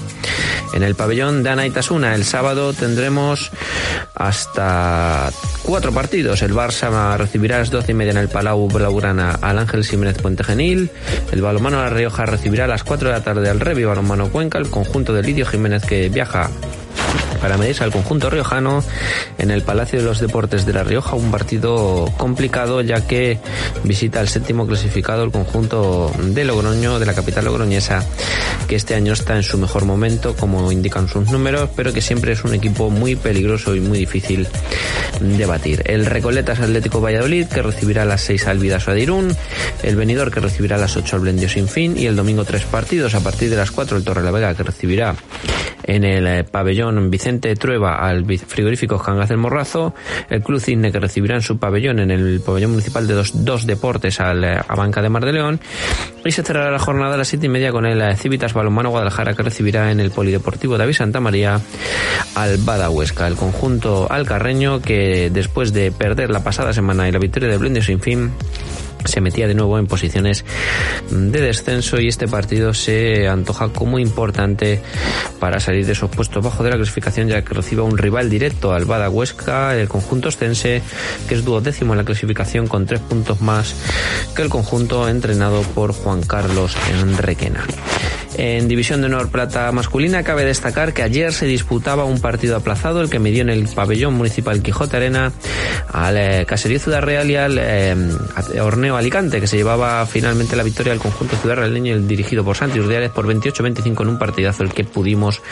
en el pabellón de Anaitasuna. El sábado tendremos hasta cuatro partidos. El Barça recibirá a las doce y media en el Palau Blaugrana al Ángel Jiménez Puente Genil. El Balomano La Rioja recibirá a las cuatro de la tarde al Revi Balomano Cuenca. El conjunto de Lidio Jiménez que viaja para medirse al conjunto riojano en el Palacio de los Deportes de La Rioja, un partido complicado ya que visita el séptimo clasificado el conjunto de Logroño, de la capital logroñesa, que este año está en su mejor momento, como indican sus números, pero que siempre es un equipo muy peligroso y muy difícil de batir. El Recoletas Atlético Valladolid, que recibirá las 6 al Vidaso Adirún, el Venidor, que recibirá las 8 al Blendio Sin Fin, y el domingo tres partidos, a partir de las 4 el Torre la Vega, que recibirá en el eh, pabellón Vicente Trueba al frigorífico Cangas del Morrazo, el Club Cisne que recibirá en su pabellón en el pabellón municipal de dos, dos deportes al, eh, a Banca de Mar de León. Y se cerrará la jornada a las siete y media con el eh, Civitas Balonmano Guadalajara que recibirá en el Polideportivo David Santa María al Badahuesca, el conjunto alcarreño que después de perder la pasada semana y la victoria de Blendes sin fin se metía de nuevo en posiciones de descenso y este partido se antoja como importante para salir de esos puestos bajo de la clasificación ya que reciba un rival directo al Bada Huesca, el conjunto ostense que es duodécimo en la clasificación con tres puntos más que el conjunto entrenado por Juan Carlos Enrequena. En División de Honor Plata masculina cabe destacar que ayer se disputaba un partido aplazado, el que midió en el pabellón municipal Quijote Arena al eh, Caserío Ciudad Real y al eh, Alicante, que se llevaba finalmente la victoria del conjunto Ciudad dirigido por Santi Urdiales por 28-25 en un partidazo el que pudimos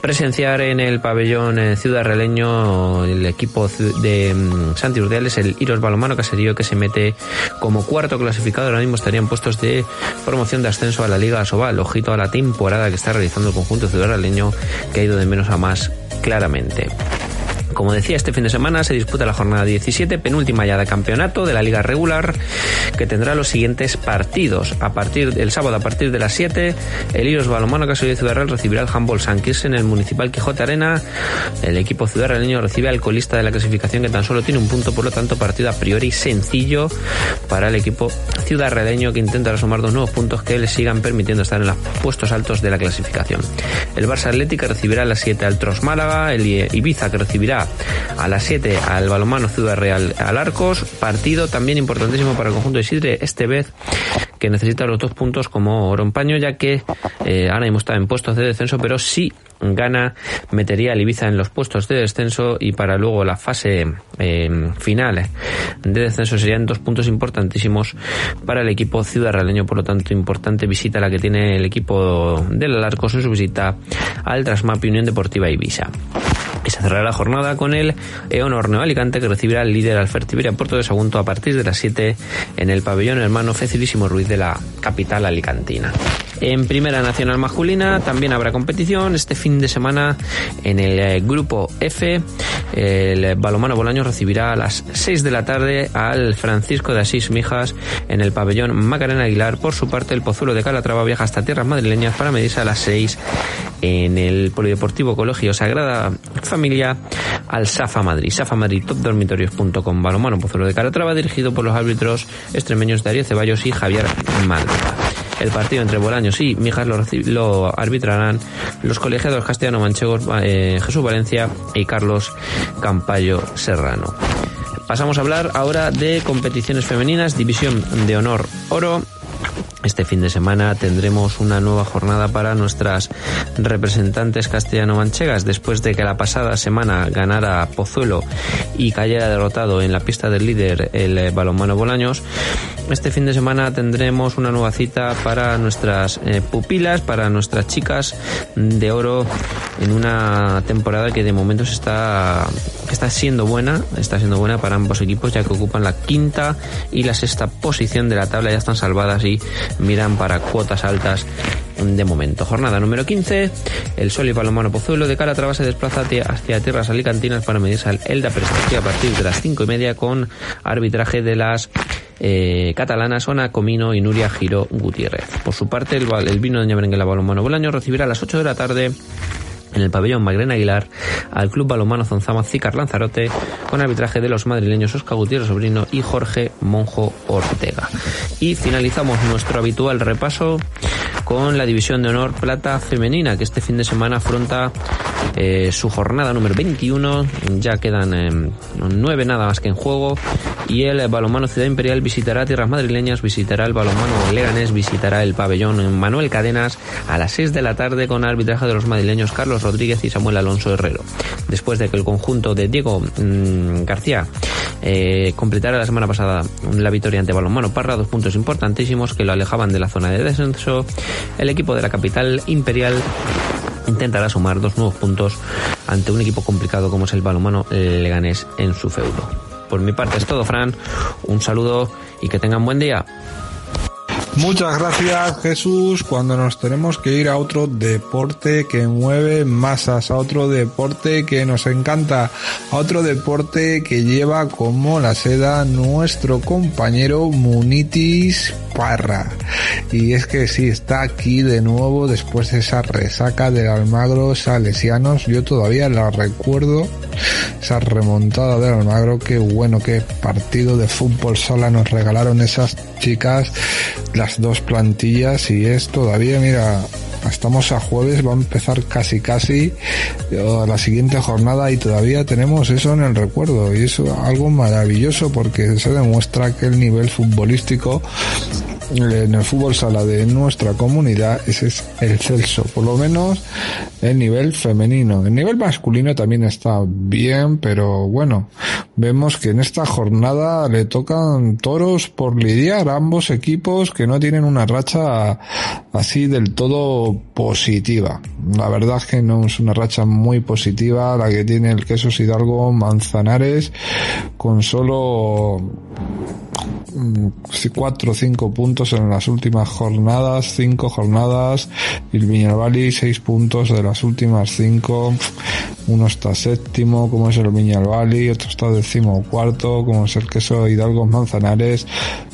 presenciar en el pabellón eh, Ciudad Realeño el equipo de mm, Santi Urdiales, el Iros Balomano Caserío que se mete como cuarto clasificado, ahora mismo estarían puestos de promoción de ascenso a la Liga Sobal, ojito a la temporada que está realizando el conjunto ciudadaleño que ha ido de menos a más claramente. Como decía, este fin de semana se disputa la jornada 17, penúltima ya de campeonato de la liga regular, que tendrá los siguientes partidos. A partir del sábado, a partir de las 7, el Iros Balomano Caso de Ciudad recibirá el Handball San en el Municipal Quijote Arena. El equipo ciudad ciudadaleño recibe al colista de la clasificación que tan solo tiene un punto, por lo tanto, partido a priori sencillo para el equipo ciudad ciudadreño que intenta sumar dos nuevos puntos que le sigan permitiendo estar en los puestos altos de la clasificación. El Barça Atlético recibirá a las 7 al Tros Málaga, el Ibiza que recibirá a las 7 al balomano Ciudad Real al Arcos. Partido también importantísimo para el conjunto de Sidre, este vez que necesita los dos puntos como oro en paño, ya que eh, ahora mismo está en puestos de descenso, pero si gana, metería al Ibiza en los puestos de descenso y para luego la fase eh, final de descenso serían dos puntos importantísimos para el equipo ciudad realeño, por lo tanto importante visita la que tiene el equipo del Arcos en su visita al Trasmap Unión Deportiva Ibiza y se cerrará la jornada con el Eon Alicante que recibirá al líder al Fertiberia Puerto de Sagunto a partir de las 7 en el pabellón hermano Facilísimo Ruiz de la capital alicantina. En Primera Nacional Masculina también habrá competición este fin de semana en el eh, grupo F. El balomano Bolaño recibirá a las 6 de la tarde al Francisco de Asís Mijas en el pabellón Macarena Aguilar. Por su parte, el Pozuelo de Calatrava viaja hasta tierras madrileñas para medirse a las 6 en el Polideportivo Colegio Sagrada Familia al Safa Madrid. Safa Madrid, topdormitorios.com, balomano Pozuelo de Calatrava, dirigido por los árbitros extremeños Darío Ceballos y Javier Madrid. El partido entre Bolaños y Mijas lo, lo arbitrarán los colegiados castellano-manchegos eh, Jesús Valencia y Carlos Campayo Serrano. Pasamos a hablar ahora de competiciones femeninas, División de Honor Oro. Este fin de semana tendremos una nueva jornada para nuestras representantes castellano-manchegas después de que la pasada semana ganara Pozuelo y cayera derrotado en la pista del líder el balonmano Bolaños. Este fin de semana tendremos una nueva cita para nuestras eh, pupilas, para nuestras chicas de oro en una temporada que de momento está está siendo buena, está siendo buena para ambos equipos ya que ocupan la quinta y la sexta posición de la tabla, ya están salvadas y miran para cuotas altas de momento. Jornada número 15, el Sol y Palomano Pozuelo de Calatrava se desplaza hacia tierras alicantinas para medirse al Elda Prestigio a partir de las cinco y media con arbitraje de las eh, catalanas Ona Comino y Nuria Giro Gutiérrez. Por su parte, el, vino de Ñabrenguela Balonmano Bolaño recibirá a las 8 de la tarde en el pabellón Magrena Aguilar al Club Balomano Zonzama Zicar Lanzarote con arbitraje de los madrileños Oscar Gutiérrez Sobrino y Jorge Monjo Ortega. Y finalizamos nuestro habitual repaso con la División de Honor Plata Femenina que este fin de semana afronta eh, su jornada número 21. Ya quedan eh, nueve nada más que en juego. Y el balonmano Ciudad Imperial visitará tierras madrileñas, visitará el balonmano Leganés, visitará el pabellón Manuel Cadenas a las 6 de la tarde con arbitraje de los madrileños Carlos Rodríguez y Samuel Alonso Herrero. Después de que el conjunto de Diego mm, García eh, completara la semana pasada la victoria ante Balonmano Parra, dos puntos importantísimos que lo alejaban de la zona de descenso, el equipo de la capital imperial intentará sumar dos nuevos puntos ante un equipo complicado como es el balonmano Leganés en su feudo. Por mi parte es todo, Fran. Un saludo y que tengan buen día. Muchas gracias Jesús cuando nos tenemos que ir a otro deporte que mueve masas, a otro deporte que nos encanta, a otro deporte que lleva como la seda nuestro compañero Munitis Parra. Y es que sí, está aquí de nuevo después de esa resaca del Almagro Salesianos. Yo todavía la recuerdo, esa remontada del Almagro. Qué bueno, qué partido de fútbol sola nos regalaron esas chicas, dos plantillas. Y es todavía, mira, estamos a jueves, va a empezar casi casi la siguiente jornada y todavía tenemos eso en el recuerdo y es algo maravilloso porque se demuestra que el nivel futbolístico en el fútbol sala de nuestra comunidad ese es el Celso, por lo menos el nivel femenino. El nivel masculino también está bien, pero bueno, vemos que en esta jornada le tocan toros por lidiar ambos equipos que no tienen una racha así del todo positiva. La verdad es que no es una racha muy positiva la que tiene el queso Hidalgo Manzanares con solo Mm, cuatro o cinco puntos en las últimas jornadas, cinco jornadas, y el Viñalbali seis puntos de las últimas cinco, uno está séptimo, como es el Viñalbali, otro está décimo cuarto, como es el queso Hidalgo Manzanares,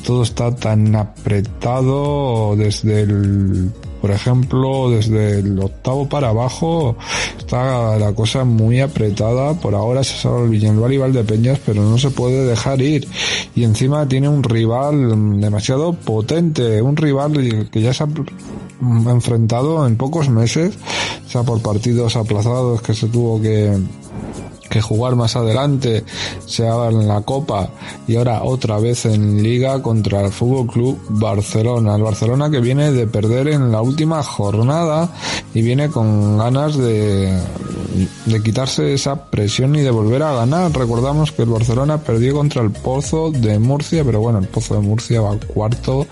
todo está tan apretado desde el por ejemplo, desde el octavo para abajo está la cosa muy apretada. Por ahora se sabe el Villeneuve y Valdepeñas, pero no se puede dejar ir. Y encima tiene un rival demasiado potente, un rival que ya se ha enfrentado en pocos meses, sea por partidos aplazados que se tuvo que que jugar más adelante, sea en la Copa y ahora otra vez en Liga contra el Fútbol Club Barcelona. El Barcelona que viene de perder en la última jornada y viene con ganas de, de quitarse esa presión y de volver a ganar. Recordamos que el Barcelona perdió contra el Pozo de Murcia, pero bueno, el Pozo de Murcia va cuarto,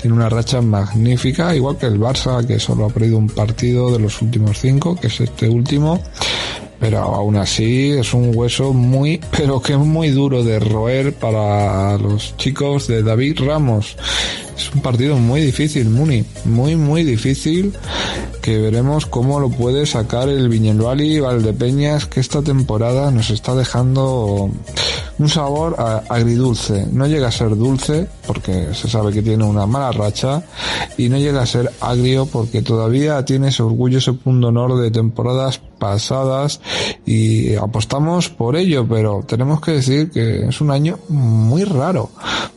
tiene una racha magnífica, igual que el Barça que solo ha perdido un partido de los últimos cinco, que es este último pero aún así es un hueso muy, pero que es muy duro de roer para los chicos de David Ramos. Es un partido muy difícil, Muni, muy, muy difícil, que veremos cómo lo puede sacar el Viñelvali y Valdepeñas, que esta temporada nos está dejando un sabor agridulce. No llega a ser dulce porque se sabe que tiene una mala racha y no llega a ser agrio porque todavía tiene ese orgullo, ese punto honor de temporadas pasadas y apostamos por ello, pero tenemos que decir que es un año muy raro,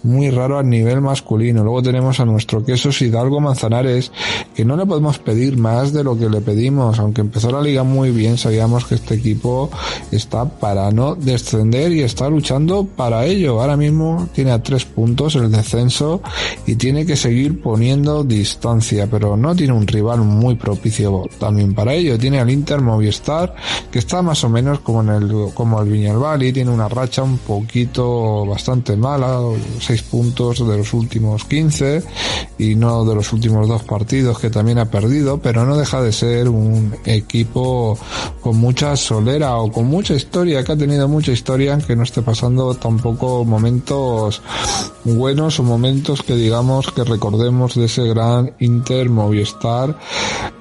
muy raro a nivel masculino. Luego tenemos a nuestro queso Hidalgo Manzanares, que no le podemos pedir más de lo que le pedimos, aunque empezó la liga muy bien, sabíamos que este equipo está para no descender y está luchando para ello. Ahora mismo tiene a tres puntos el descenso y tiene que seguir poniendo distancia, pero no tiene un rival muy propicio también para ello. Tiene al Inter Movistar, que está más o menos como en el, como el Viñalbali, tiene una racha un poquito bastante mala, seis puntos de los últimos 15 y no de los últimos dos partidos que también ha perdido, pero no deja de ser un equipo con mucha solera o con mucha historia, que ha tenido mucha historia, que no esté pasando tampoco momentos buenos o momentos que digamos que recordemos de ese gran Inter Movistar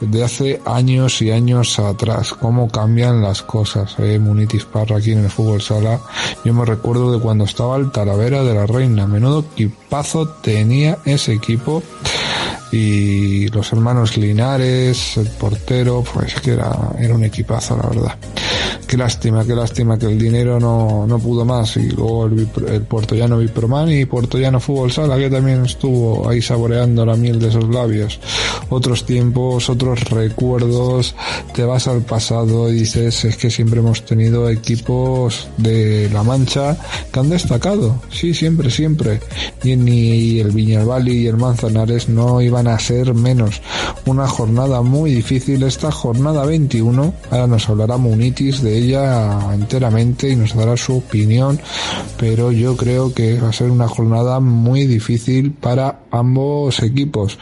de hace años y años atrás, cómo cambian las cosas, eh, Munitis Parra aquí en el fútbol sala, yo me recuerdo de cuando estaba el Talavera de la Reina, menudo equipazo tenía ese equipo y los hermanos Linares, el portero, pues que era, era un equipazo, la verdad. Qué lástima, qué lástima que el dinero no, no pudo más y luego el, el Puerto Llano Viproman y Puerto Llano Fútbol Sala que también estuvo ahí saboreando la miel de esos labios. Otros tiempos, otros recuerdos, te vas al pasado y dices es que siempre hemos tenido equipos de La Mancha que han destacado, sí, siempre, siempre. Y ni el Viñalbali y el Manzanares no iban a ser menos. Una jornada muy difícil, esta jornada 21, ahora nos hablará Munitis de ella enteramente y nos dará su opinión, pero yo creo que va a ser una jornada muy difícil para ambos equipos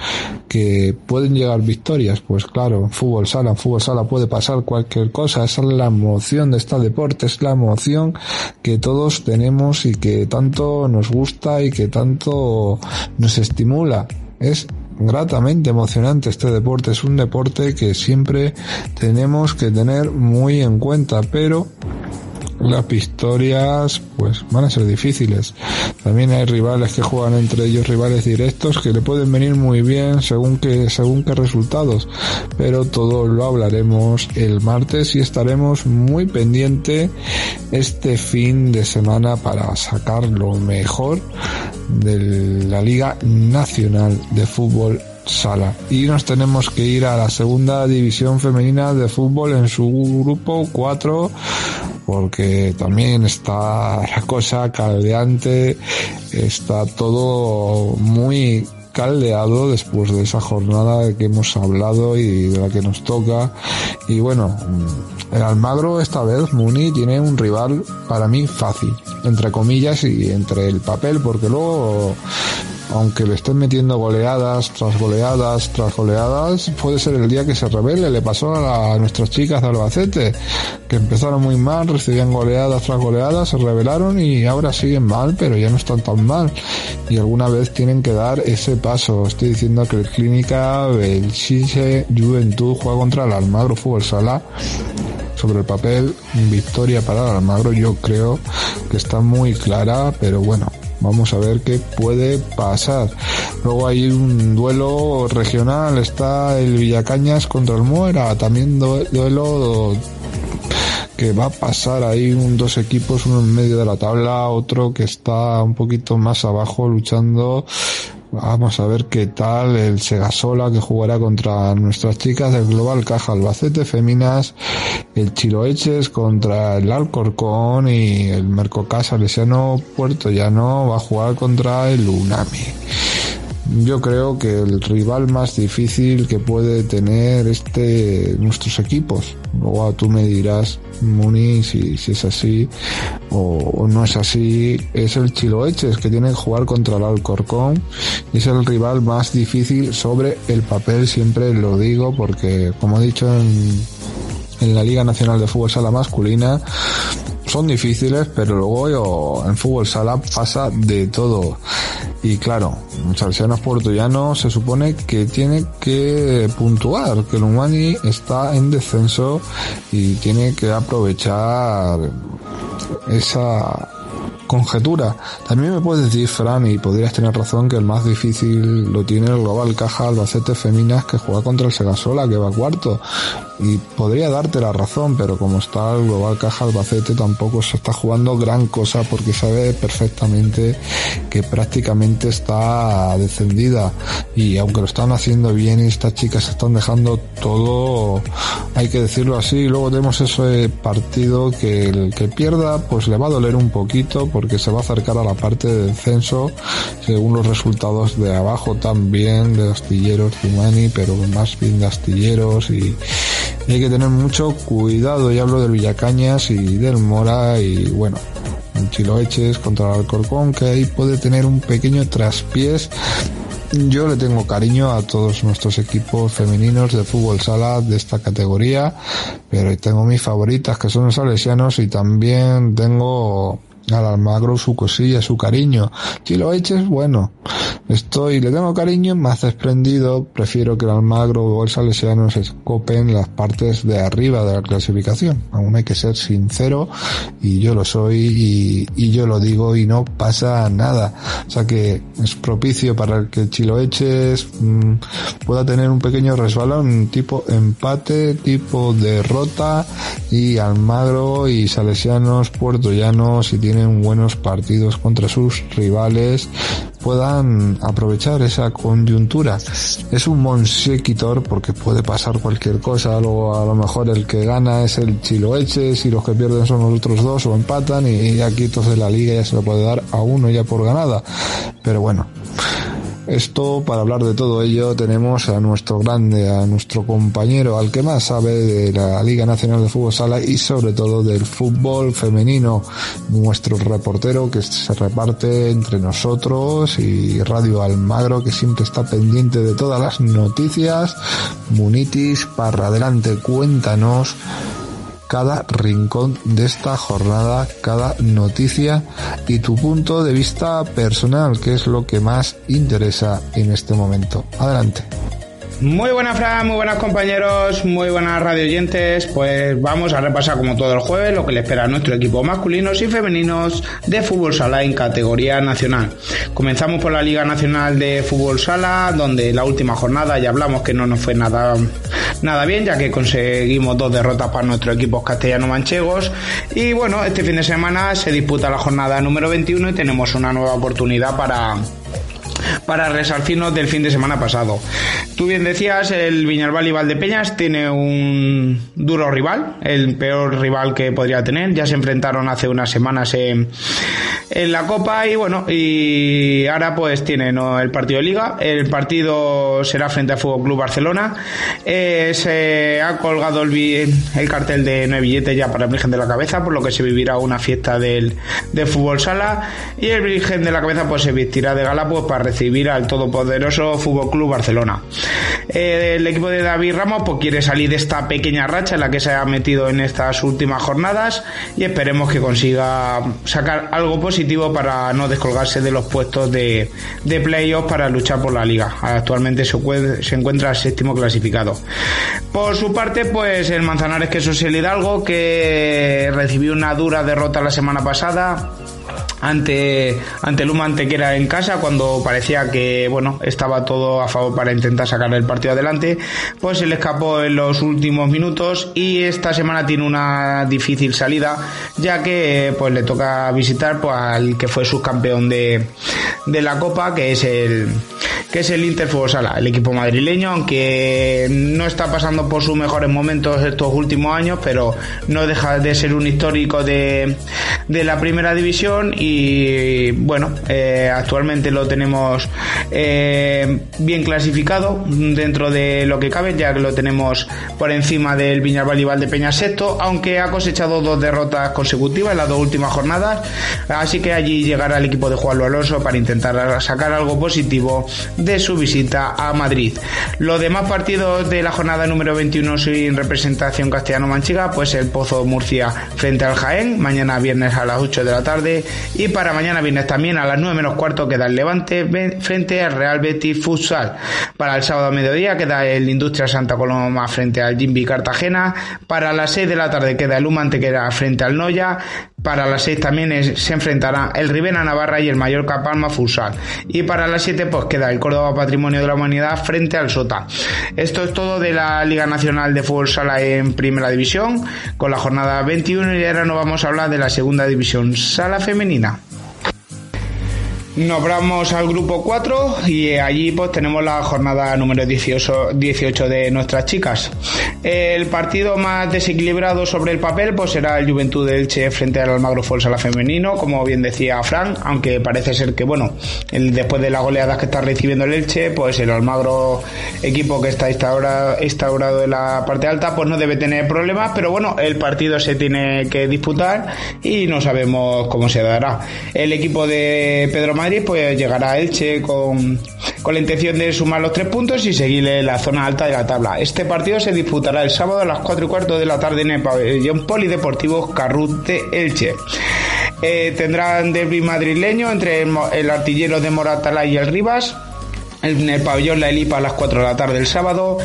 que pueden llegar victorias, pues claro, en fútbol sala, en fútbol sala puede pasar cualquier cosa, esa es la emoción de este deporte, es la emoción que todos tenemos y que tanto nos gusta y que tanto nos estimula. Es gratamente emocionante este deporte. Es un deporte que siempre tenemos que tener muy en cuenta, pero las victorias pues van a ser difíciles. También hay rivales que juegan entre ellos rivales directos que le pueden venir muy bien según que según qué resultados, pero todo lo hablaremos el martes y estaremos muy pendiente este fin de semana para sacar lo mejor de la Liga Nacional de Fútbol Sala. Y nos tenemos que ir a la segunda división femenina de fútbol en su grupo 4 porque también está la cosa caldeante, está todo muy caldeado después de esa jornada que hemos hablado y de la que nos toca. Y bueno, el Almagro esta vez, Muni, tiene un rival para mí fácil, entre comillas y entre el papel, porque luego aunque le estén metiendo goleadas tras goleadas tras goleadas, puede ser el día que se revele. Le pasó a, nuestras chicas de Albacete, que empezaron muy mal, recibían goleadas tras goleadas, se rebelaron y ahora siguen mal, pero ya no están tan mal. Y alguna vez tienen que dar ese paso. Estoy diciendo que el Clínica, el Chiche Juventud juega contra el Almagro Fútbol Sala sobre el papel, victoria para el Almagro, yo creo que está muy clara, pero bueno, Vamos a ver qué puede pasar. Luego hay un duelo regional, está el Villacañas contra el Muera, también duelo que va a pasar ahí un dos equipos, uno en medio de la tabla, otro que está un poquito más abajo luchando Vamos a ver qué tal el Segasola que jugará contra nuestras chicas del Global Caja Albacete Feminas, el Chiloeches contra el Alcorcón y el Mercocasa Salesiano Puerto Llano va a jugar contra el Unami yo creo que el rival más difícil que puede tener este nuestros equipos. Luego tú me dirás, Muni, si, si es así o, no es así, es el Chiloeches que tiene que jugar contra el Alcorcón es el rival más difícil sobre el papel, siempre lo digo porque como he dicho en, en la Liga Nacional de Fútbol Sala Masculina, son difíciles, pero luego en fútbol sala pasa de todo. Y claro, Salesianos Puertollano se supone que tiene que puntuar, que el Umani está en descenso y tiene que aprovechar esa conjetura. También me puedes decir, Fran, y podrías tener razón, que el más difícil lo tiene el Global Caja Albacete Feminas que juega contra el Segasola, que va cuarto. Y podría darte la razón, pero como está el Global Caja Albacete tampoco se está jugando gran cosa porque sabe perfectamente que prácticamente está descendida. Y aunque lo están haciendo bien y estas chicas se están dejando todo, hay que decirlo así. Luego tenemos ese partido que el que pierda pues le va a doler un poquito porque se va a acercar a la parte de descenso según los resultados de abajo también de astilleros Humani, pero más bien de astilleros y, hay que tener mucho cuidado. Y hablo del Villacañas y del Mora y bueno, en Chiloeches contra el Alcorcón que ahí puede tener un pequeño traspiés yo le tengo cariño a todos nuestros equipos femeninos de fútbol sala de esta categoría, pero tengo mis favoritas que son los salesianos y también tengo al Almagro su cosilla, su cariño. Si lo eches, bueno, estoy, le tengo cariño, más desprendido, prefiero que el Almagro o el Salesiano se escopen las partes de arriba de la clasificación. Aún hay que ser sincero, y yo lo soy, y, yo lo digo, y no pasa nada. O sea que es propicio para que Chiloeches mmm, pueda tener un pequeño resbalón, tipo empate, tipo derrota, y Almagro y Salesianos, Puerto Llano, si tiene tienen buenos partidos contra sus rivales puedan aprovechar esa coyuntura. Es un monsequitor porque puede pasar cualquier cosa, luego a lo mejor el que gana es el Chiloeches y los que pierden son los otros dos o empatan y, aquí entonces la liga ya se lo puede dar a uno ya por ganada. Pero bueno, esto, para hablar de todo ello, tenemos a nuestro grande, a nuestro compañero, al que más sabe de la Liga Nacional de Fútbol Sala y sobre todo del fútbol femenino, nuestro reportero que se reparte entre nosotros y Radio Almagro que siempre está pendiente de todas las noticias. Munitis, para adelante, cuéntanos cada rincón de esta jornada, cada noticia y tu punto de vista personal, que es lo que más interesa en este momento. Adelante. Muy buenas, Fran, muy buenas compañeros, muy buenas radio oyentes. Pues vamos a repasar como todo el jueves lo que le espera a nuestro equipo masculinos y femeninos de fútbol sala en categoría nacional. Comenzamos por la Liga Nacional de Fútbol Sala, donde la última jornada ya hablamos que no nos fue nada, nada bien, ya que conseguimos dos derrotas para nuestros equipos castellano-manchegos. Y bueno, este fin de semana se disputa la jornada número 21 y tenemos una nueva oportunidad para para resarcirnos del fin de semana pasado. Tú bien decías, el Viñalbal y Valdepeñas tiene un duro rival, el peor rival que podría tener. Ya se enfrentaron hace unas semanas en, la Copa y bueno, y ahora pues tiene el partido de Liga. El partido será frente al Fútbol Club Barcelona. Eh, se ha colgado el, el cartel de nueve billetes ya para el Virgen de la Cabeza, por lo que se vivirá una fiesta del, de fútbol sala. Y el Virgen de la Cabeza pues se vestirá de gala pues para recibir al todopoderoso Fútbol Club Barcelona. Eh, el equipo de David Ramos pues, quiere salir de esta pequeña racha en la que se ha metido en estas últimas jornadas y esperemos que consiga sacar algo positivo para no descolgarse de los puestos de, de playoffs para luchar por la liga. Actualmente se, se encuentra séptimo clasificado. Por su parte, pues el Manzanares que es el Hidalgo que recibió una dura derrota la semana pasada ante, ante Luma Antequera en casa cuando parecía que bueno estaba todo a favor para intentar sacar el partido adelante pues se le escapó en los últimos minutos y esta semana tiene una difícil salida ya que pues le toca visitar pues, al que fue subcampeón de, de la copa que es el que es el Inter Sala, el equipo madrileño, aunque no está pasando por sus mejores momentos estos últimos años, pero no deja de ser un histórico de, de la primera división y bueno, eh, actualmente lo tenemos eh, bien clasificado dentro de lo que cabe, ya que lo tenemos por encima del Viñalbal y de Peña Sexto, aunque ha cosechado dos derrotas consecutivas en las dos últimas jornadas, así que allí llegará el equipo de Juan Alonso para intentar sacar algo positivo su visita a Madrid. Los demás partidos de la jornada número 21 sin representación castellano-manchega, pues el Pozo Murcia frente al Jaén, mañana viernes a las 8 de la tarde y para mañana viernes también a las 9 menos cuarto queda el Levante frente al Real Betis Futsal. Para el sábado a mediodía queda el Industria Santa Coloma frente al Jimby Cartagena. Para las 6 de la tarde queda el Humante que era frente al Noya. Para las 6 también se enfrentará el Rivera Navarra y el Mallorca Palma Futsal. Y para las 7 pues queda el Córdoba Patrimonio de la Humanidad frente al Sota. Esto es todo de la Liga Nacional de Fútbol Sala en Primera División con la jornada 21 y ahora nos vamos a hablar de la Segunda División Sala Femenina. Nos vamos al grupo 4 y allí pues tenemos la jornada número 18, 18 de nuestras chicas. El partido más desequilibrado sobre el papel pues será el Juventud de Elche frente al Almagro Futsal femenino, como bien decía Fran, aunque parece ser que bueno, después de las goleadas que está recibiendo el Elche, pues el Almagro equipo que está instaura- instaurado en la parte alta pues no debe tener problemas, pero bueno, el partido se tiene que disputar y no sabemos cómo se dará. El equipo de Pedro Pues llegará Elche con, con la intención de sumar los tres puntos y seguirle la zona alta de la tabla. Este partido se disputará el sábado a las 4 y cuarto de la tarde en el pabellón polideportivo Carrut de Elche. Eh, tendrán derby madrileño entre el artillero de Moratala y el Rivas. En el pabellón La Elipa a las 4 de la tarde el sábado.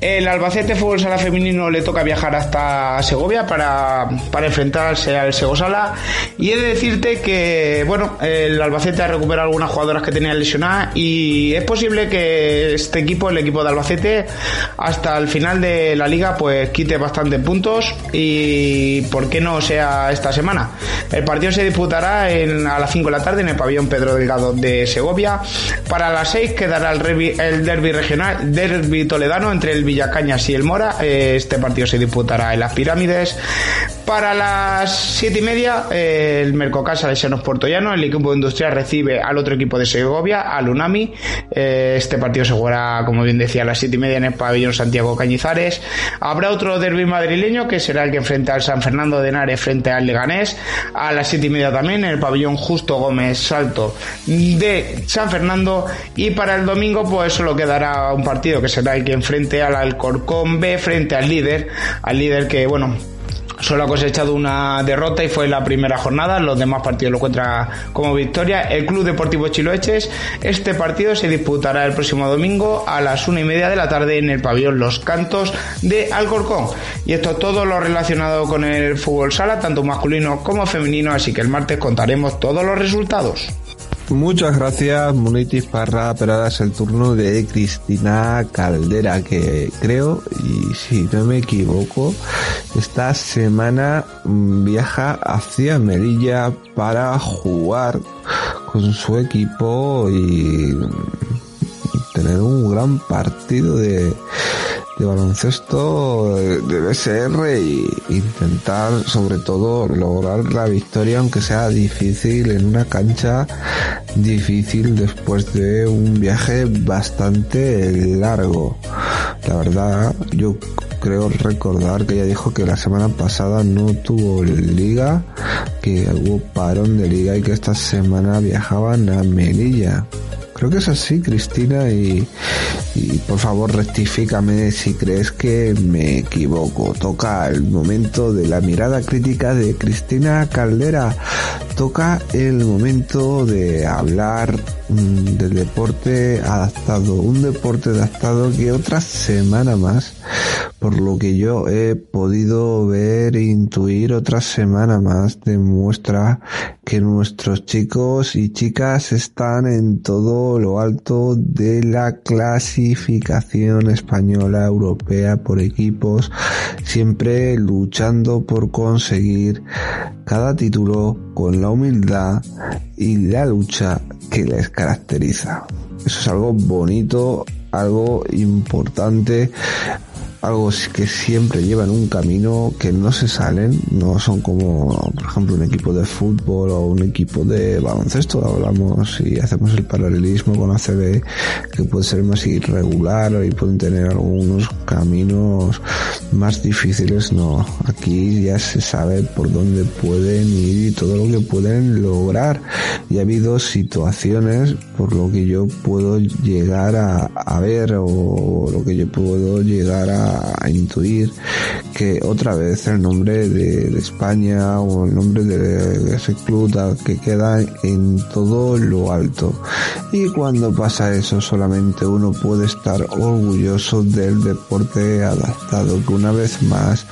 El Albacete Fútbol Sala Femenino le toca viajar hasta Segovia para, para enfrentarse al Sego Sala. Y he de decirte que, bueno, el Albacete ha recuperado algunas jugadoras que tenía lesionadas y es posible que este equipo, el equipo de Albacete, hasta el final de la liga, pues quite bastantes puntos y por qué no sea esta semana. El partido se disputará en- a las 5 de la tarde en el pabellón Pedro Delgado de Segovia. Para las 6 quedará el, el derby regional, derby toledano entre el Villacañas y el Mora. Eh, Este partido se disputará en las pirámides. Para las 7 y media, eh, el Mercocasa de Senos Portollano, el equipo industrial recibe al otro equipo de Segovia, al Unami. Eh, Este partido se jugará, como bien decía, a las 7 y media en el pabellón Santiago Cañizares. Habrá otro derby madrileño que será el que enfrenta al San Fernando de Henares frente al Leganés. A las 7 y media también en el pabellón Justo Gómez Salto de San Fernando. Y para el domingo, pues solo quedará un partido que será el que enfrente al Alcorcón B frente al líder. Al líder que, bueno, Solo ha cosechado una derrota y fue la primera jornada. Los demás partidos lo encuentra como victoria. El Club Deportivo Chiloeches. Este partido se disputará el próximo domingo a las una y media de la tarde en el pabellón Los Cantos de Alcorcón. Y esto es todo lo relacionado con el fútbol sala, tanto masculino como femenino. Así que el martes contaremos todos los resultados. Muchas gracias, Munitis Parra, pero ahora es el turno de Cristina Caldera, que creo, y si no me equivoco, esta semana mm, viaja hacia Melilla para jugar con su equipo y mm, tener un gran partido de, de baloncesto de de BSR y intentar sobre todo lograr la victoria aunque sea difícil en una cancha difícil después de un viaje bastante largo. La verdad yo creo recordar que ella dijo que la semana pasada no tuvo liga que hubo parón de liga y que esta semana viajaban a Melilla Creo que es así, Cristina, y, por favor rectifícame si crees que me equivoco. Toca el momento de la mirada crítica de Cristina Caldera. Toca el momento de hablar mm, del deporte adaptado. Un deporte adaptado que otra semana más, por lo que yo he podido ver e intuir otra semana más, demuestra que nuestros chicos y chicas están en todo lo alto de la clasificación española europea por equipos, siempre luchando por conseguir cada título con la humildad y la lucha que les caracteriza. Eso es algo bonito, algo importante, algo que siempre llevan un camino que no se salen, no son como, por ejemplo, un equipo de fútbol o un equipo de baloncesto, hablamos y hacemos el paralelismo con ACB, que puede ser más irregular y pueden tener algunos caminos más difíciles, no, aquí ya se sabe por dónde pueden ir y todo lo que pueden lograr, y ha habido situaciones por lo que yo puedo llegar a, a ver o lo que yo puedo llegar a a, intuir que otra vez el nombre de, España o el nombre de, ese club que queda en todo lo alto. Y cuando pasa eso solamente uno puede estar orgulloso del deporte adaptado que una vez más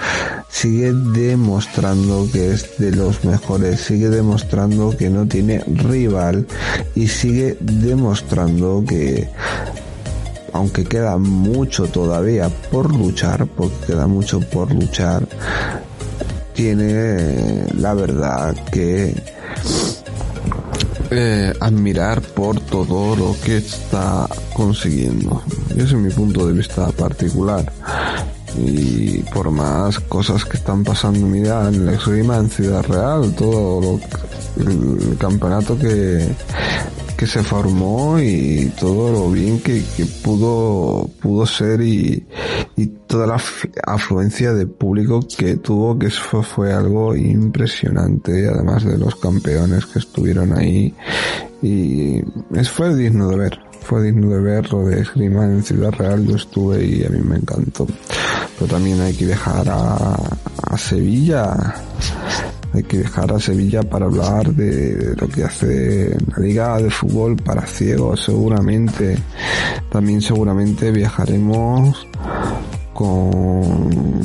sigue demostrando que es de los mejores, sigue demostrando que no tiene rival y sigue demostrando que aunque queda mucho todavía por luchar, porque queda mucho por luchar, tiene la verdad que eh, admirar por todo lo que está consiguiendo. Ese es mi punto de vista particular. Y por más cosas que están pasando, mira, en la extrema en Ciudad Real, todo lo, el campeonato que que se formó y todo lo bien que, pudo, pudo ser y, y toda la afluencia de público que tuvo, que eso fue algo impresionante, además de los campeones que estuvieron ahí. Y es, fue digno de ver, fue digno de ver lo de esgrima en Ciudad Real, yo estuve y a mí me encantó. Pero también hay que dejar a, a Sevilla que dejar a Sevilla para hablar de, lo que hace la Liga de Fútbol para ciegos, seguramente. También seguramente viajaremos con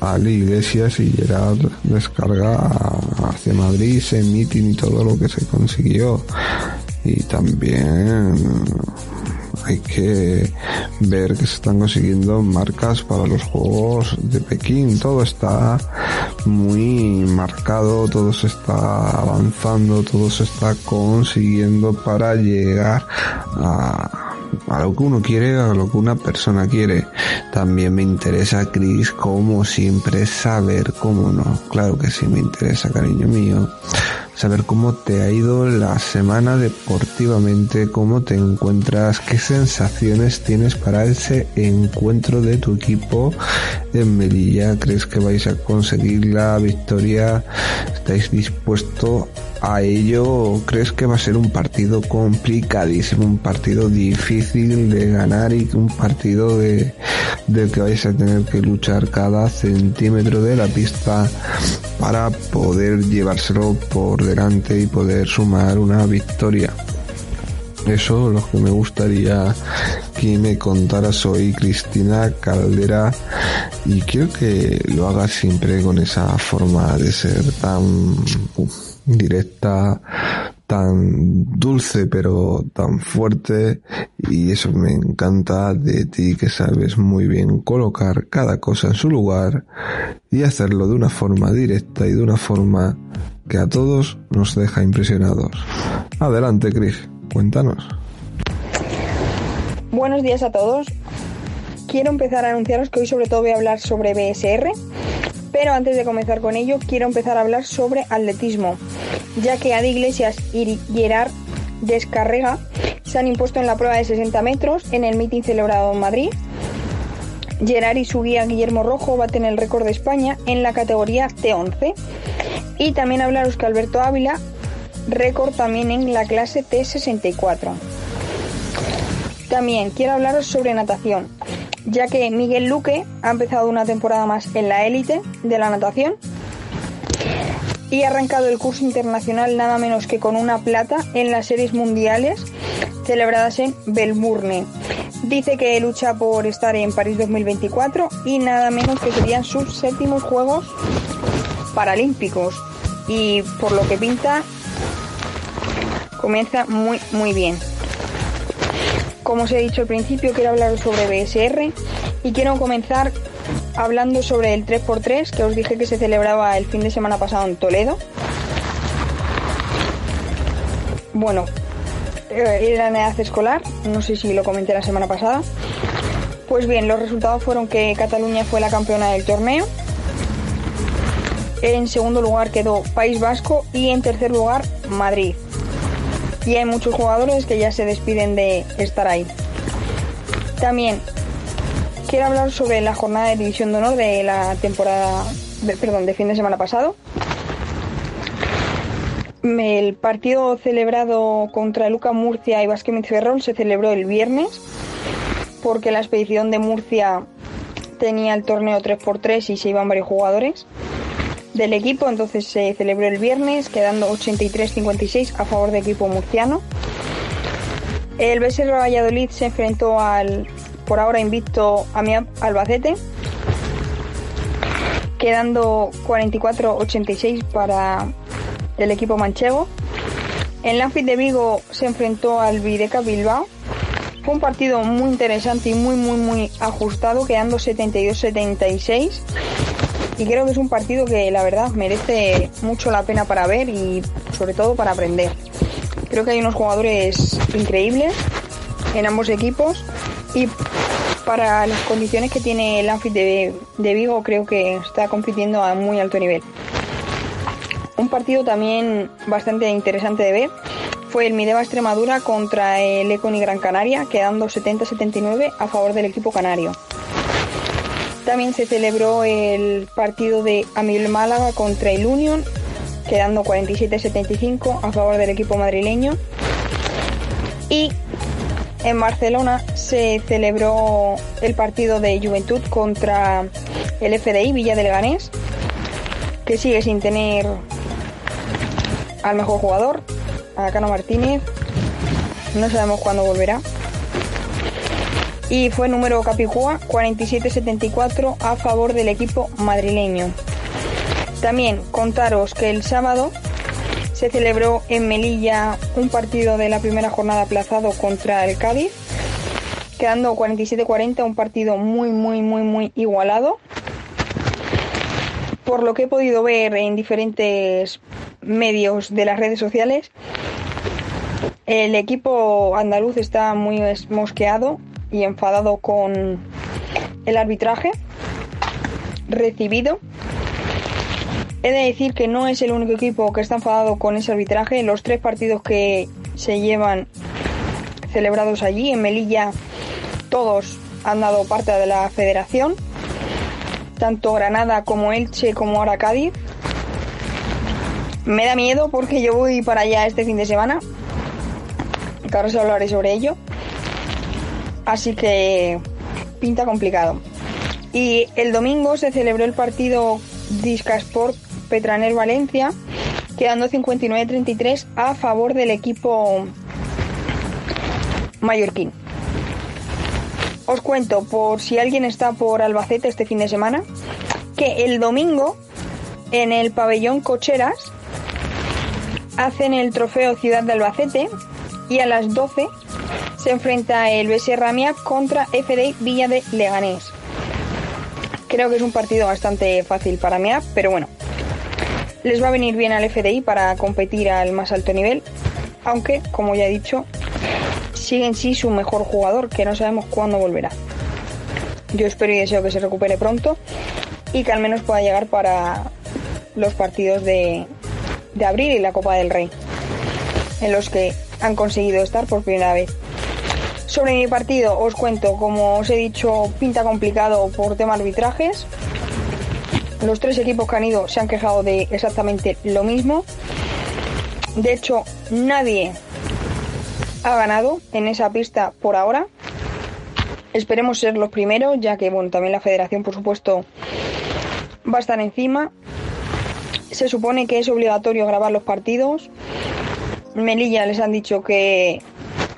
Ali Iglesias y Gerard descarga hacia Madrid, ese meeting y todo lo que se consiguió. Y también hay que ver que se están consiguiendo marcas para los Juegos de Pekín. Todo está muy marcado, todo se está avanzando, todo se está consiguiendo para llegar a a lo que uno quiere, a lo que una persona quiere. También me interesa, Chris, como siempre, saber cómo no. Claro que sí me interesa, cariño mío saber cómo te ha ido la semana deportivamente, cómo te encuentras, qué sensaciones tienes para ese encuentro de tu equipo en Melilla. ¿Crees que vais a conseguir la victoria? ¿Estáis dispuestos a ello crees que va a ser un partido complicadísimo, un partido difícil de ganar y un partido de, del que vais a tener que luchar cada centímetro de la pista para poder llevárselo por delante y poder sumar una victoria? Eso es lo que me gustaría que me contaras hoy, Cristina Caldera, y quiero que lo hagas siempre con esa forma de ser tan directa, tan dulce pero tan fuerte y eso me encanta de ti que sabes muy bien colocar cada cosa en su lugar y hacerlo de una forma directa y de una forma que a todos nos deja impresionados. Adelante, Chris, cuéntanos. Buenos días a todos. Quiero empezar a anunciaros que hoy sobre todo voy a hablar sobre BSR, pero antes de comenzar con ello, quiero empezar a hablar sobre atletismo, ya que Adi Iglesias y Gerard Descarrega se han impuesto en la prueba de 60 metros en el meeting celebrado en Madrid. Gerard y su guía Guillermo Rojo baten el récord de España en la categoría T11. Y también hablaros que Alberto Ávila récord también en la clase T64. También quiero hablaros sobre natación, ya que Miguel Luque ha empezado una temporada más en la élite de la natación y ha arrancado el curso internacional nada menos que con una plata en las series mundiales celebradas en Melbourne. Dice que lucha por estar en París 2024 y nada menos que serían sus séptimos Juegos Paralímpicos. Y por lo que pinta, comienza muy muy bien. Como os he dicho al principio, quiero hablar sobre BSR y quiero comenzar hablando sobre el 3x3 que os dije que se celebraba el fin de semana pasado en Toledo. Bueno, eh, era la edad escolar, no sé si lo comenté la semana pasada. Pues bien, los resultados fueron que Cataluña fue la campeona del torneo. En segundo lugar quedó País Vasco y en tercer lugar Madrid y hay muchos jugadores que ya se despiden de estar ahí. También quiero hablar sobre la jornada de división de honor de la temporada, perdón, de fin de semana pasado. El partido celebrado contra Luca Murcia y Basquemit Ferrol se celebró el viernes. porque la expedición de Murcia tenía el torneo 3x3 y se iban varios jugadores del equipo, entonces se celebró el viernes quedando 83-56 a favor del equipo murciano. El BSR Valladolid se enfrentó al por ahora invicto AMIAP Albacete, quedando 44-86 para el equipo manchego. En la de Vigo se enfrentó al Videca Bilbao. Fue un partido muy interesante y muy, muy, muy ajustado, quedando 72-76. Y creo que es un partido que la verdad merece mucho la pena para ver y sobre todo para aprender. Creo que hay unos jugadores increíbles en ambos equipos y para las condiciones que tiene el Anfit de, de Vigo creo que está compitiendo a muy alto nivel. Un partido también bastante interesante de ver fue el Mideva Extremadura contra el Econi Gran Canaria, quedando 70-79 a favor del equipo canario. También se celebró el partido de Amil Málaga contra el Union, quedando 47-75 a favor del equipo madrileño. Y en Barcelona se celebró el partido de Juventud contra el FDI Villa del Ganés, que sigue sin tener al mejor jugador, a Cano Martínez. No sabemos cuándo volverá. Y fue número Capicúa 47-74 a favor del equipo madrileño. También contaros que el sábado se celebró en Melilla un partido de la primera jornada aplazado contra el Cádiz, quedando 47-40, un partido muy, muy, muy, muy igualado. Por lo que he podido ver en diferentes medios de las redes sociales, el equipo andaluz está muy mosqueado y enfadado con el arbitraje recibido He de decir que no es el único equipo que está enfadado con ese arbitraje. Los tres partidos que se llevan celebrados allí en Melilla, todos han dado parte de la federación, tanto Granada como Elche como ahora Cádiz. Me da miedo porque yo voy para allá este fin de semana, que ahora hablaré sobre ello. Así que pinta complicado. Y el domingo se celebró el partido Discasport Petraner Valencia, quedando 59-33 a favor del equipo mallorquín. Os cuento, por si alguien está por Albacete este fin de semana, que el domingo en el pabellón Cocheras hacen el trofeo Ciudad de Albacete y a las 12 se enfrenta el BS Ramia contra FD Villa de Leganés. Creo que es un partido bastante fácil para mí, pero bueno, les va a venir bien al FDI para competir al más alto nivel, aunque, como ya he dicho, sigue en sí su mejor jugador, que no sabemos cuándo volverá. Yo espero y deseo que se recupere pronto y que al menos pueda llegar para los partidos de abril y la Copa del Rey, en los que han conseguido estar por primera vez. Sobre mi partido os cuento, como os he dicho, pinta complicado por tema arbitrajes. Los tres equipos que han ido se han quejado de exactamente lo mismo. De hecho, nadie ha ganado en esa pista por ahora. Esperemos ser los primeros, ya que bueno, también la federación, por supuesto, va a estar encima. Se supone que es obligatorio grabar los partidos. Melilla les han dicho que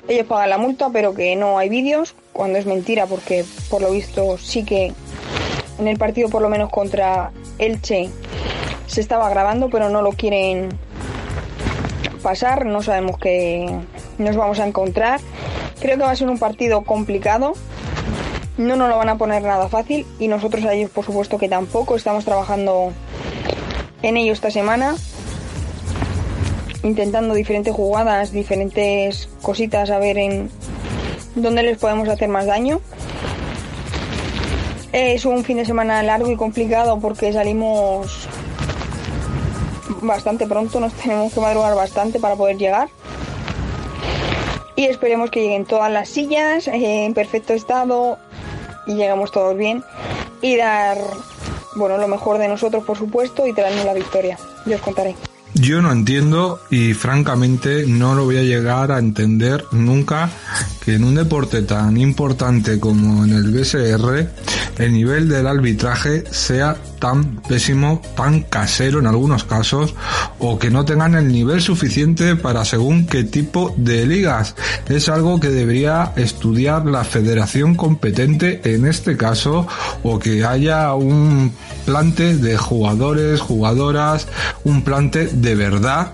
ellos pagan la multa, pero que no hay vídeos, cuando es mentira, porque por lo visto sí que en el partido por lo menos contra Elche se estaba grabando, pero no lo quieren pasar, no sabemos qué nos vamos a encontrar. Creo que va a ser un partido complicado. No nos lo van a poner nada fácil y nosotros a ellos por supuesto que tampoco. Estamos trabajando en ello esta semana. Intentando diferentes jugadas, diferentes cositas a ver en dónde les podemos hacer más daño. Es un fin de semana largo y complicado porque salimos bastante pronto, nos tenemos que madrugar bastante para poder llegar. Y esperemos que lleguen todas las sillas eh, en perfecto estado y llegamos todos bien y dar bueno lo mejor de nosotros por supuesto y traernos la victoria. Yo os contaré. Yo no entiendo y francamente no lo voy a llegar a entender nunca que en un deporte tan importante como en el BSR, el nivel del arbitraje sea tan pésimo, tan casero en algunos casos, o que no tengan el nivel suficiente para según qué tipo de ligas. Es algo que debería estudiar la federación competente en este caso, o que haya un plante de jugadores, jugadoras, un plante de verdad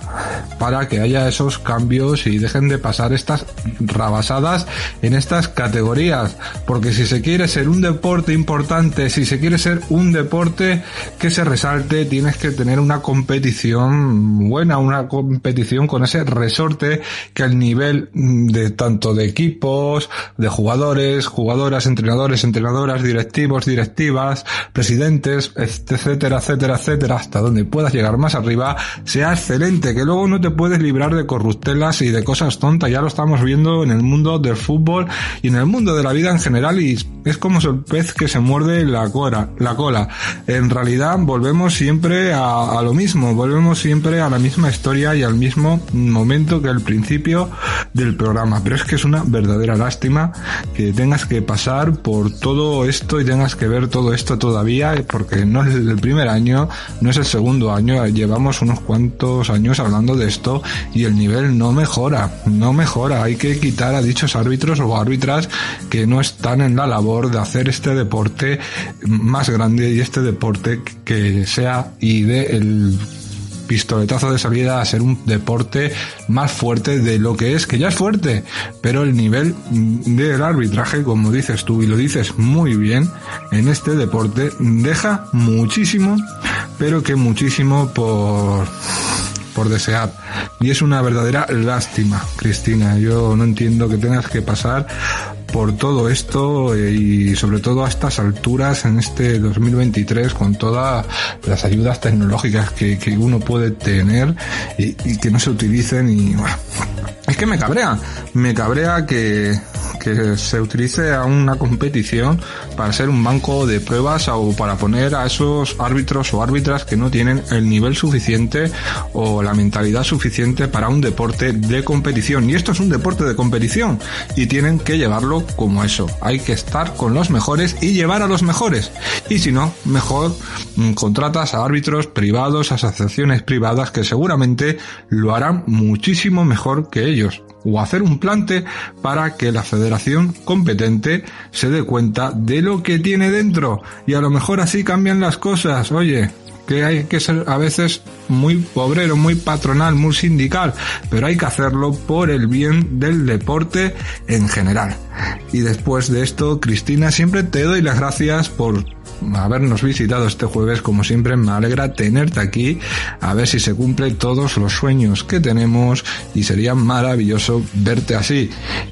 para que haya esos cambios y dejen de pasar estas rabasadas en estas categorías. Porque si se quiere ser un deporte importante, si se quiere ser un deporte que se resalte, tienes que tener una competición buena, una competición con ese resorte que al nivel de tanto de equipos, de jugadores, jugadoras, entrenadores, entrenadoras, directivos, directivas, presidentes, etcétera, etcétera, etcétera, hasta donde puedas llegar más arriba, excelente, que luego no te puedes librar de corruptelas y de cosas tontas, ya lo estamos viendo en el mundo del fútbol y en el mundo de la vida en general y es como el pez que se muerde la cola, la cola. En realidad volvemos siempre a, lo mismo, volvemos siempre a la misma historia y al mismo momento que el principio del programa, pero es que es una verdadera lástima que tengas que pasar por todo esto y tengas que ver todo esto todavía porque no es el primer año, no es el segundo año, llevamos unos cuantos años hablando de esto y el nivel no mejora, no mejora. Hay que quitar a dichos árbitros o árbitras que no están en la labor de hacer este deporte más grande y este deporte que sea y de el pistoletazo de salida a ser un deporte más fuerte de lo que es, que ya es fuerte, pero el nivel del arbitraje, como dices tú y lo dices muy bien, en este deporte deja muchísimo, pero que muchísimo por por desear. Y es una verdadera lástima, Cristina. Yo no entiendo que tengas que pasar por todo esto eh, y sobre todo a estas alturas en este 2023 con todas las ayudas tecnológicas que, que uno puede tener y, que no se utilicen y bueno, es que me cabrea, me cabrea que, que se utilice a una competición para ser un banco de pruebas o para poner a esos árbitros o árbitras que no tienen el nivel suficiente o la mentalidad suficiente para un deporte de competición. Y esto es un deporte de competición y tienen que llevarlo como eso. Hay que estar con los mejores y llevar a los mejores. Y si no, mejor mm, contratas a árbitros privados, asociaciones privadas que seguramente lo harán muchísimo mejor que ellos o hacer un plante para que la federación competente se dé cuenta de lo que tiene dentro y a lo mejor así cambian las cosas. Oye, que hay que ser a veces muy obrero, muy patronal, muy sindical, pero hay que hacerlo por el bien del deporte en general. Y después de esto, Cristina, siempre te doy las gracias por habernos visitado este jueves. Como siempre, me alegra tenerte aquí, a ver si se cumplen todos los sueños que tenemos y sería maravilloso verte así.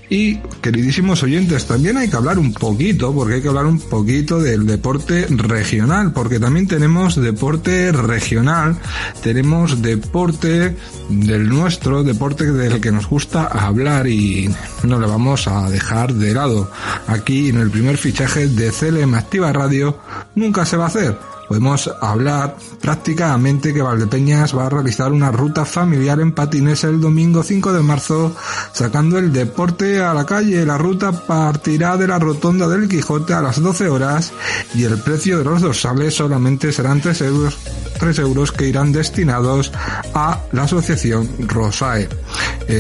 Y, queridísimos oyentes, también hay que hablar un poquito, porque hay que hablar un poquito del deporte regional, porque también tenemos deporte regional, tenemos deporte del nuestro, deporte del que nos gusta hablar y no le vamos a dejar de lado. Aquí en el primer fichaje de CLM Activa Radio nunca se va a hacer. Podemos hablar prácticamente que Valdepeñas va a realizar una ruta familiar en patines el domingo 5 de marzo, sacando el deporte a la calle. La ruta partirá de la rotonda del Quijote a las 12 horas y el precio de los dorsales solamente serán 3 euros, 3 euros que irán destinados a la asociación Rosae.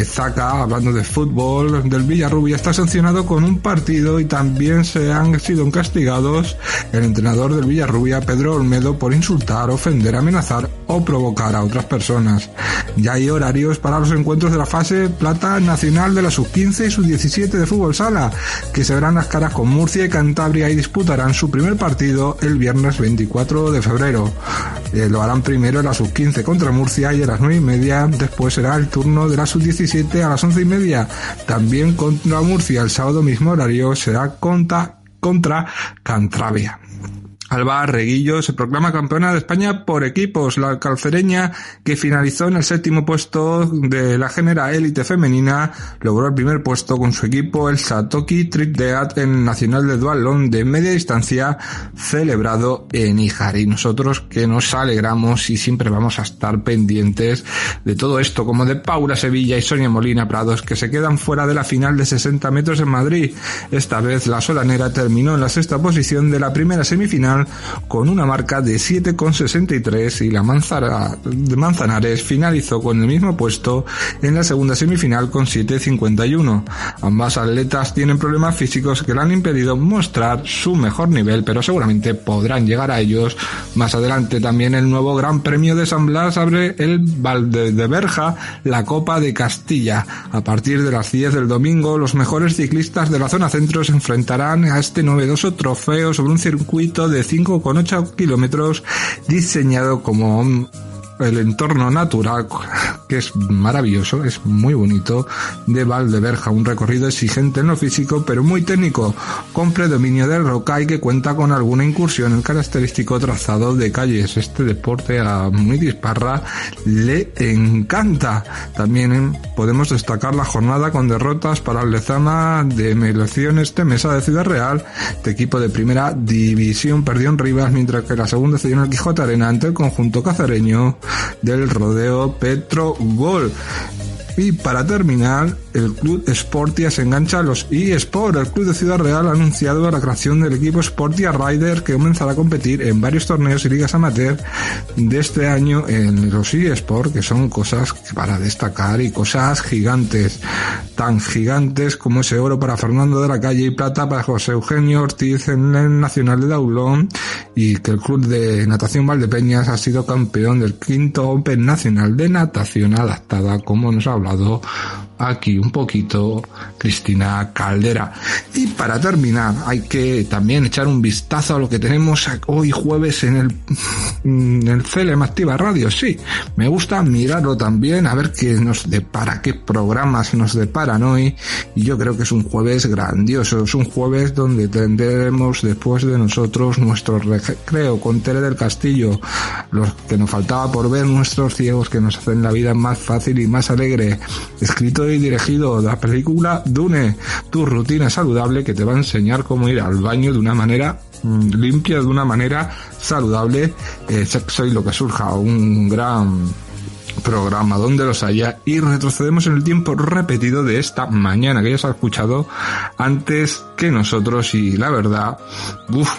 Zaca, hablando de fútbol, del Villarrubia está sancionado con un partido y también se han sido castigados el entrenador del Villarrubia, Pedro Olmedo, por insultar, ofender, amenazar o provocar a otras personas. Ya hay horarios para los encuentros de la fase plata nacional de la sub-15 y sub-17 de fútbol sala, que se verán las caras con Murcia y Cantabria y disputarán su primer partido el viernes 24 de febrero. Eh, lo harán primero en la sub-15 contra Murcia y a las 9 y media, después será el turno de la sub-17 a las 11 y media. También contra Murcia el sábado mismo horario será contra Cantabria. Alba Reguillo se proclama campeona de España por equipos. La calcereña, que finalizó en el séptimo puesto de la genera élite femenina, logró el primer puesto con su equipo, el Satoki Trideat, en Nacional de Dualón de media distancia, celebrado en Ijar. Y nosotros que nos alegramos y siempre vamos a estar pendientes de todo esto, como de Paula Sevilla y Sonia Molina Prados, que se quedan fuera de la final de 60 metros en Madrid. Esta vez la solanera terminó en la sexta posición de la primera semifinal con una marca de 7,63 y la Manzara, Manzanares finalizó con el mismo puesto en la segunda semifinal con 7,51. Ambas atletas tienen problemas físicos que le han impedido mostrar su mejor nivel, pero seguramente podrán llegar a ellos más adelante. También el nuevo Gran Premio de San Blas abre el Valde de Berja, la Copa de Castilla. A partir de las 10 del domingo, los mejores ciclistas de la zona centro se enfrentarán a este novedoso trofeo sobre un circuito de 5,8 kilómetros diseñado como el entorno natural, que es maravilloso, es muy bonito, de Valdeberja, un recorrido exigente en lo físico, pero muy técnico, con predominio del roca y que cuenta con alguna incursión en característico trazado de calles. Este deporte a muy disparra le encanta. También podemos destacar la jornada con derrotas para el Lezama de Meleciones Temesa de Ciudad Real, de equipo de primera división perdió en Rivas, mientras que la segunda cedió en el Quijote Arena ante el conjunto cazareño del rodeo Petro Gol. Y para terminar, el club Sportia se engancha a los eSport. El club de Ciudad Real ha anunciado la creación del equipo Sportia Rider que comenzará a competir en varios torneos y ligas amateur de este año en los eSport, que son cosas para destacar y cosas gigantes. Tan gigantes como ese oro para Fernando de la Calle y plata para José Eugenio Ortiz en el Nacional de Daulón y que el club de natación Valdepeñas ha sido campeón del quinto Open Nacional de Natación Adaptada, como nos ha hablado aquí un poquito Cristina Caldera. Y para terminar, hay que también echar un vistazo a lo que tenemos hoy jueves en el, en el CLM Activa Radio. Sí, me gusta mirarlo también, a ver qué nos depara, qué programas nos deparan hoy. Y yo creo que es un jueves grandioso, es un jueves donde tendremos después de nosotros nuestro recreo con Tele del Castillo, los que nos faltaba por ver, nuestros ciegos que nos hacen la vida más fácil y más alegre. Escrito y dirigido la película Dune, tu rutina saludable que te va a enseñar cómo ir al baño de una manera mm, limpia, de una manera saludable, eh, sexo lo que surja, un gran programa donde los haya y retrocedemos en el tiempo repetido de esta mañana que ya se ha escuchado antes que nosotros y la verdad, uff,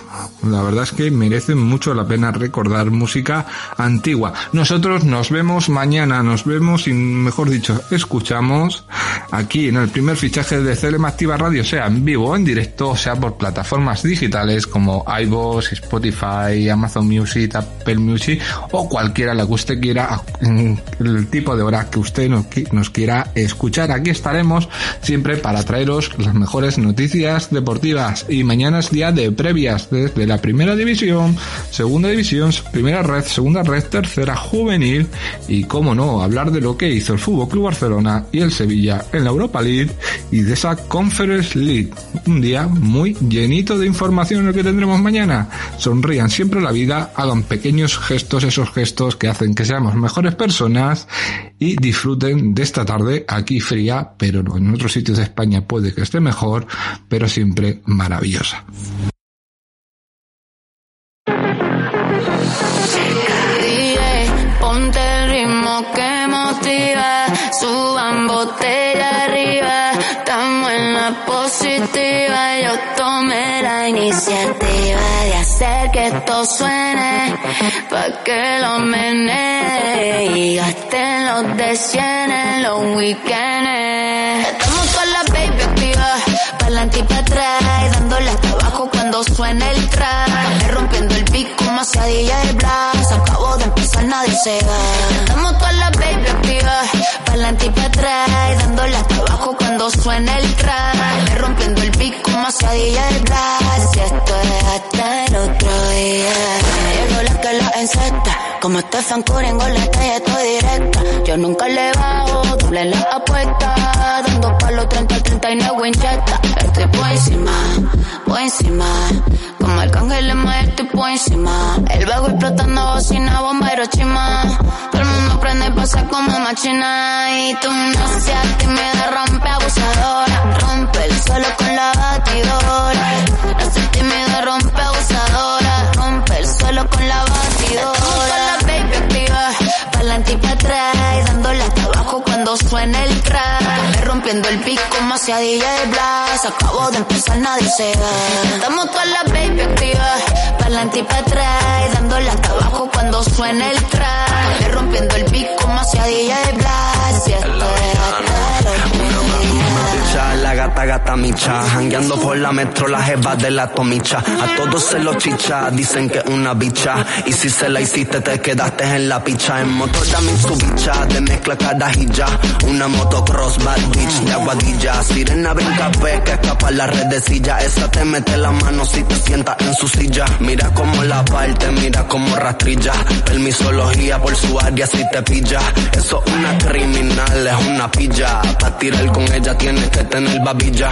la verdad es que merece mucho la pena recordar música antigua. Nosotros nos vemos mañana, nos vemos y mejor dicho, escuchamos aquí en el primer fichaje de CLM Activa Radio, sea en vivo o en directo, sea por plataformas digitales como iVoox, Spotify, Amazon Music, Apple Music o cualquiera la que usted quiera el tipo de hora que usted nos, quiera escuchar. Aquí estaremos siempre para traeros las mejores noticias deportivas. Y mañana es día de previas desde la primera división, segunda división, primera red, segunda red, tercera juvenil. Y cómo no, hablar de lo que hizo el Fútbol Club Barcelona y el Sevilla en la Europa League y de esa Conference League. Un día muy llenito de información el que tendremos mañana. Sonrían siempre la vida, hagan pequeños gestos, esos gestos que hacen que seamos mejores personas y disfruten de esta tarde aquí fría, pero en otros sitios de España puede que esté mejor, pero siempre maravillosa. ponte el ritmo que motiva, suban botella arriba, estamos en la positiva, yo tomé la iniciativa de hacer que esto suene, pa' que lo menee y gasten los de 100 en los weekends. Estamos con la baby activa, pa'lante y pa' atrás, dándole hasta abajo cuando suena el track, rompiendo el pico, masadilla de blas, acabo de empezar, nadie se va. Estamos con la baby activa, pa'lante y pa' atrás, dándole hasta abajo cuando suena el track, rompiendo el pico, masadilla de blas, si esto es hasta el otro día. Llegó la que la encesta Como Stephen Curry en goleta y estoy directa. Yo nunca le bajo, doble la apuesta. Dando palos 30 30 y no Winchester. Estoy por encima, por encima. Como Arcángel en estoy por encima. El vago explotando bocina, bomba Hiroshima. Todo el mundo prende y pasa como machina. Y tú no seas tímida, rompe abusadora. Rompe el suelo con la batidora. No seas tímida, rompe abusadora. Rompe el suelo con la batidora. Con la baby activa, pa'lante y pa' atrás. Y dándole hasta abajo cuando suena el crack. Rompiendo el pico como hacia DJ Blas. Acabo de empezar, nadie se ve. Estamos todas las baby activas, pa'lante y pa' atrás. Y dándole hasta abajo cuando suena el track. Rompiendo el pico como hacia DJ Blas. Y hasta los la gata gata micha, jangueando por la metro la jeva de la tomicha. A todos se lo chicha, dicen que una bicha. Y si se la hiciste te quedaste en la picha. En motor dame su bicha, de mezcla carajilla. Una motocross bad bitch de aguadilla. Sirena brinca que escapa la redecilla. Esa te mete la mano si te sientas en su silla. Mira como la parte, mira como rastrilla. Permisología por su área si te pilla. Eso es una criminal, es una pilla. Pa' tirar con ella tienes que tener babilla.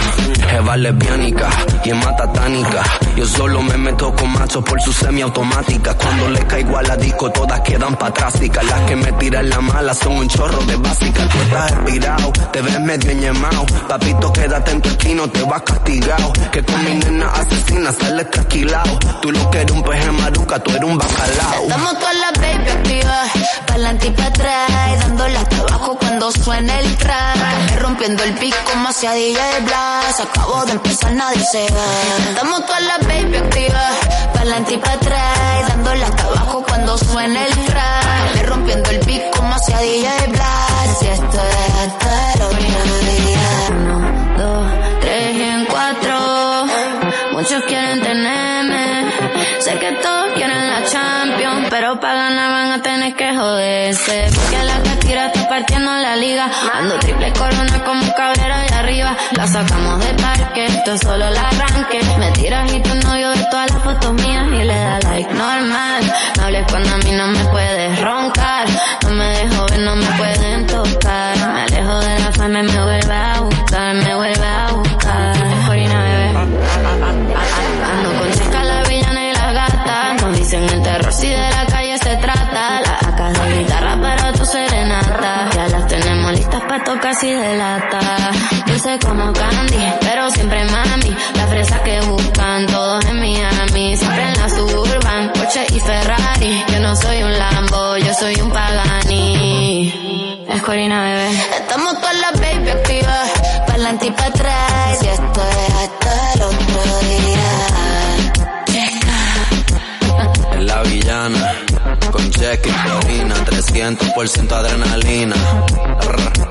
Jeva lesbiánica y es matatánica. Yo solo me meto con machos por su semiautomática. Cuando le caigo a la disco todas quedan patrásicas. Las que me tiran la mala son un chorro de básica. Tú estás expirado, te ves medio ñemao. Papito, quédate en tu esquino, te vas castigado. Que con mi nena asesina sales trasquilado. Tú lo que eres un peje maruca, tú eres un bacalao. Estamos todas las baby activas, pa'lante y pa' atrás, y dándole hasta abajo cuando suena el track. Rompiendo el pico como hacia DJ Blas, acabo de empezar, nadie se ve. Estamos todas las baby activas, pa'lante y pa' atrás, dándole hasta abajo cuando suena el track. Rompiendo el pico como hacia DJ Blas, y esto es hasta días. Uno, dos, tres y en cuatro, muchos quieren tenerme. Sé que todos quieren la champion, pero para ganar van a tener que joderse. Catira está partiendo la liga. Ando triple corona como cabrero de arriba. La sacamos de parque, esto es solo el arranque. Me tiras y tu novio ve todas las fotos mías y le da like normal. No hables cuando a mí no me puedes roncar. No me dejo ver, no me pueden tocar. Me alejo de la fama y me vuelve a buscar, tenemos listas para tocar si de lata. Dulce como candy, pero siempre mami. La fresa que buscan todos en Miami. Siempre en la suburban, Porsche y Ferrari. Yo no soy un Lambo, yo soy un Pagani. Es Corina, bebé. Estamos todas las baby activas. Pa'lante y pa' atrás. Y esto es hasta el otro día. En la villana, con cheque y clorina, 300% adrenalina. Rr.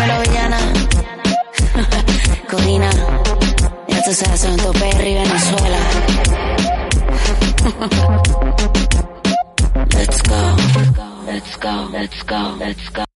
Dímelo, villana. Corina. Ya tú sabes, tu Perry, Venezuela. Let's go. Let's go. Let's go. Let's go.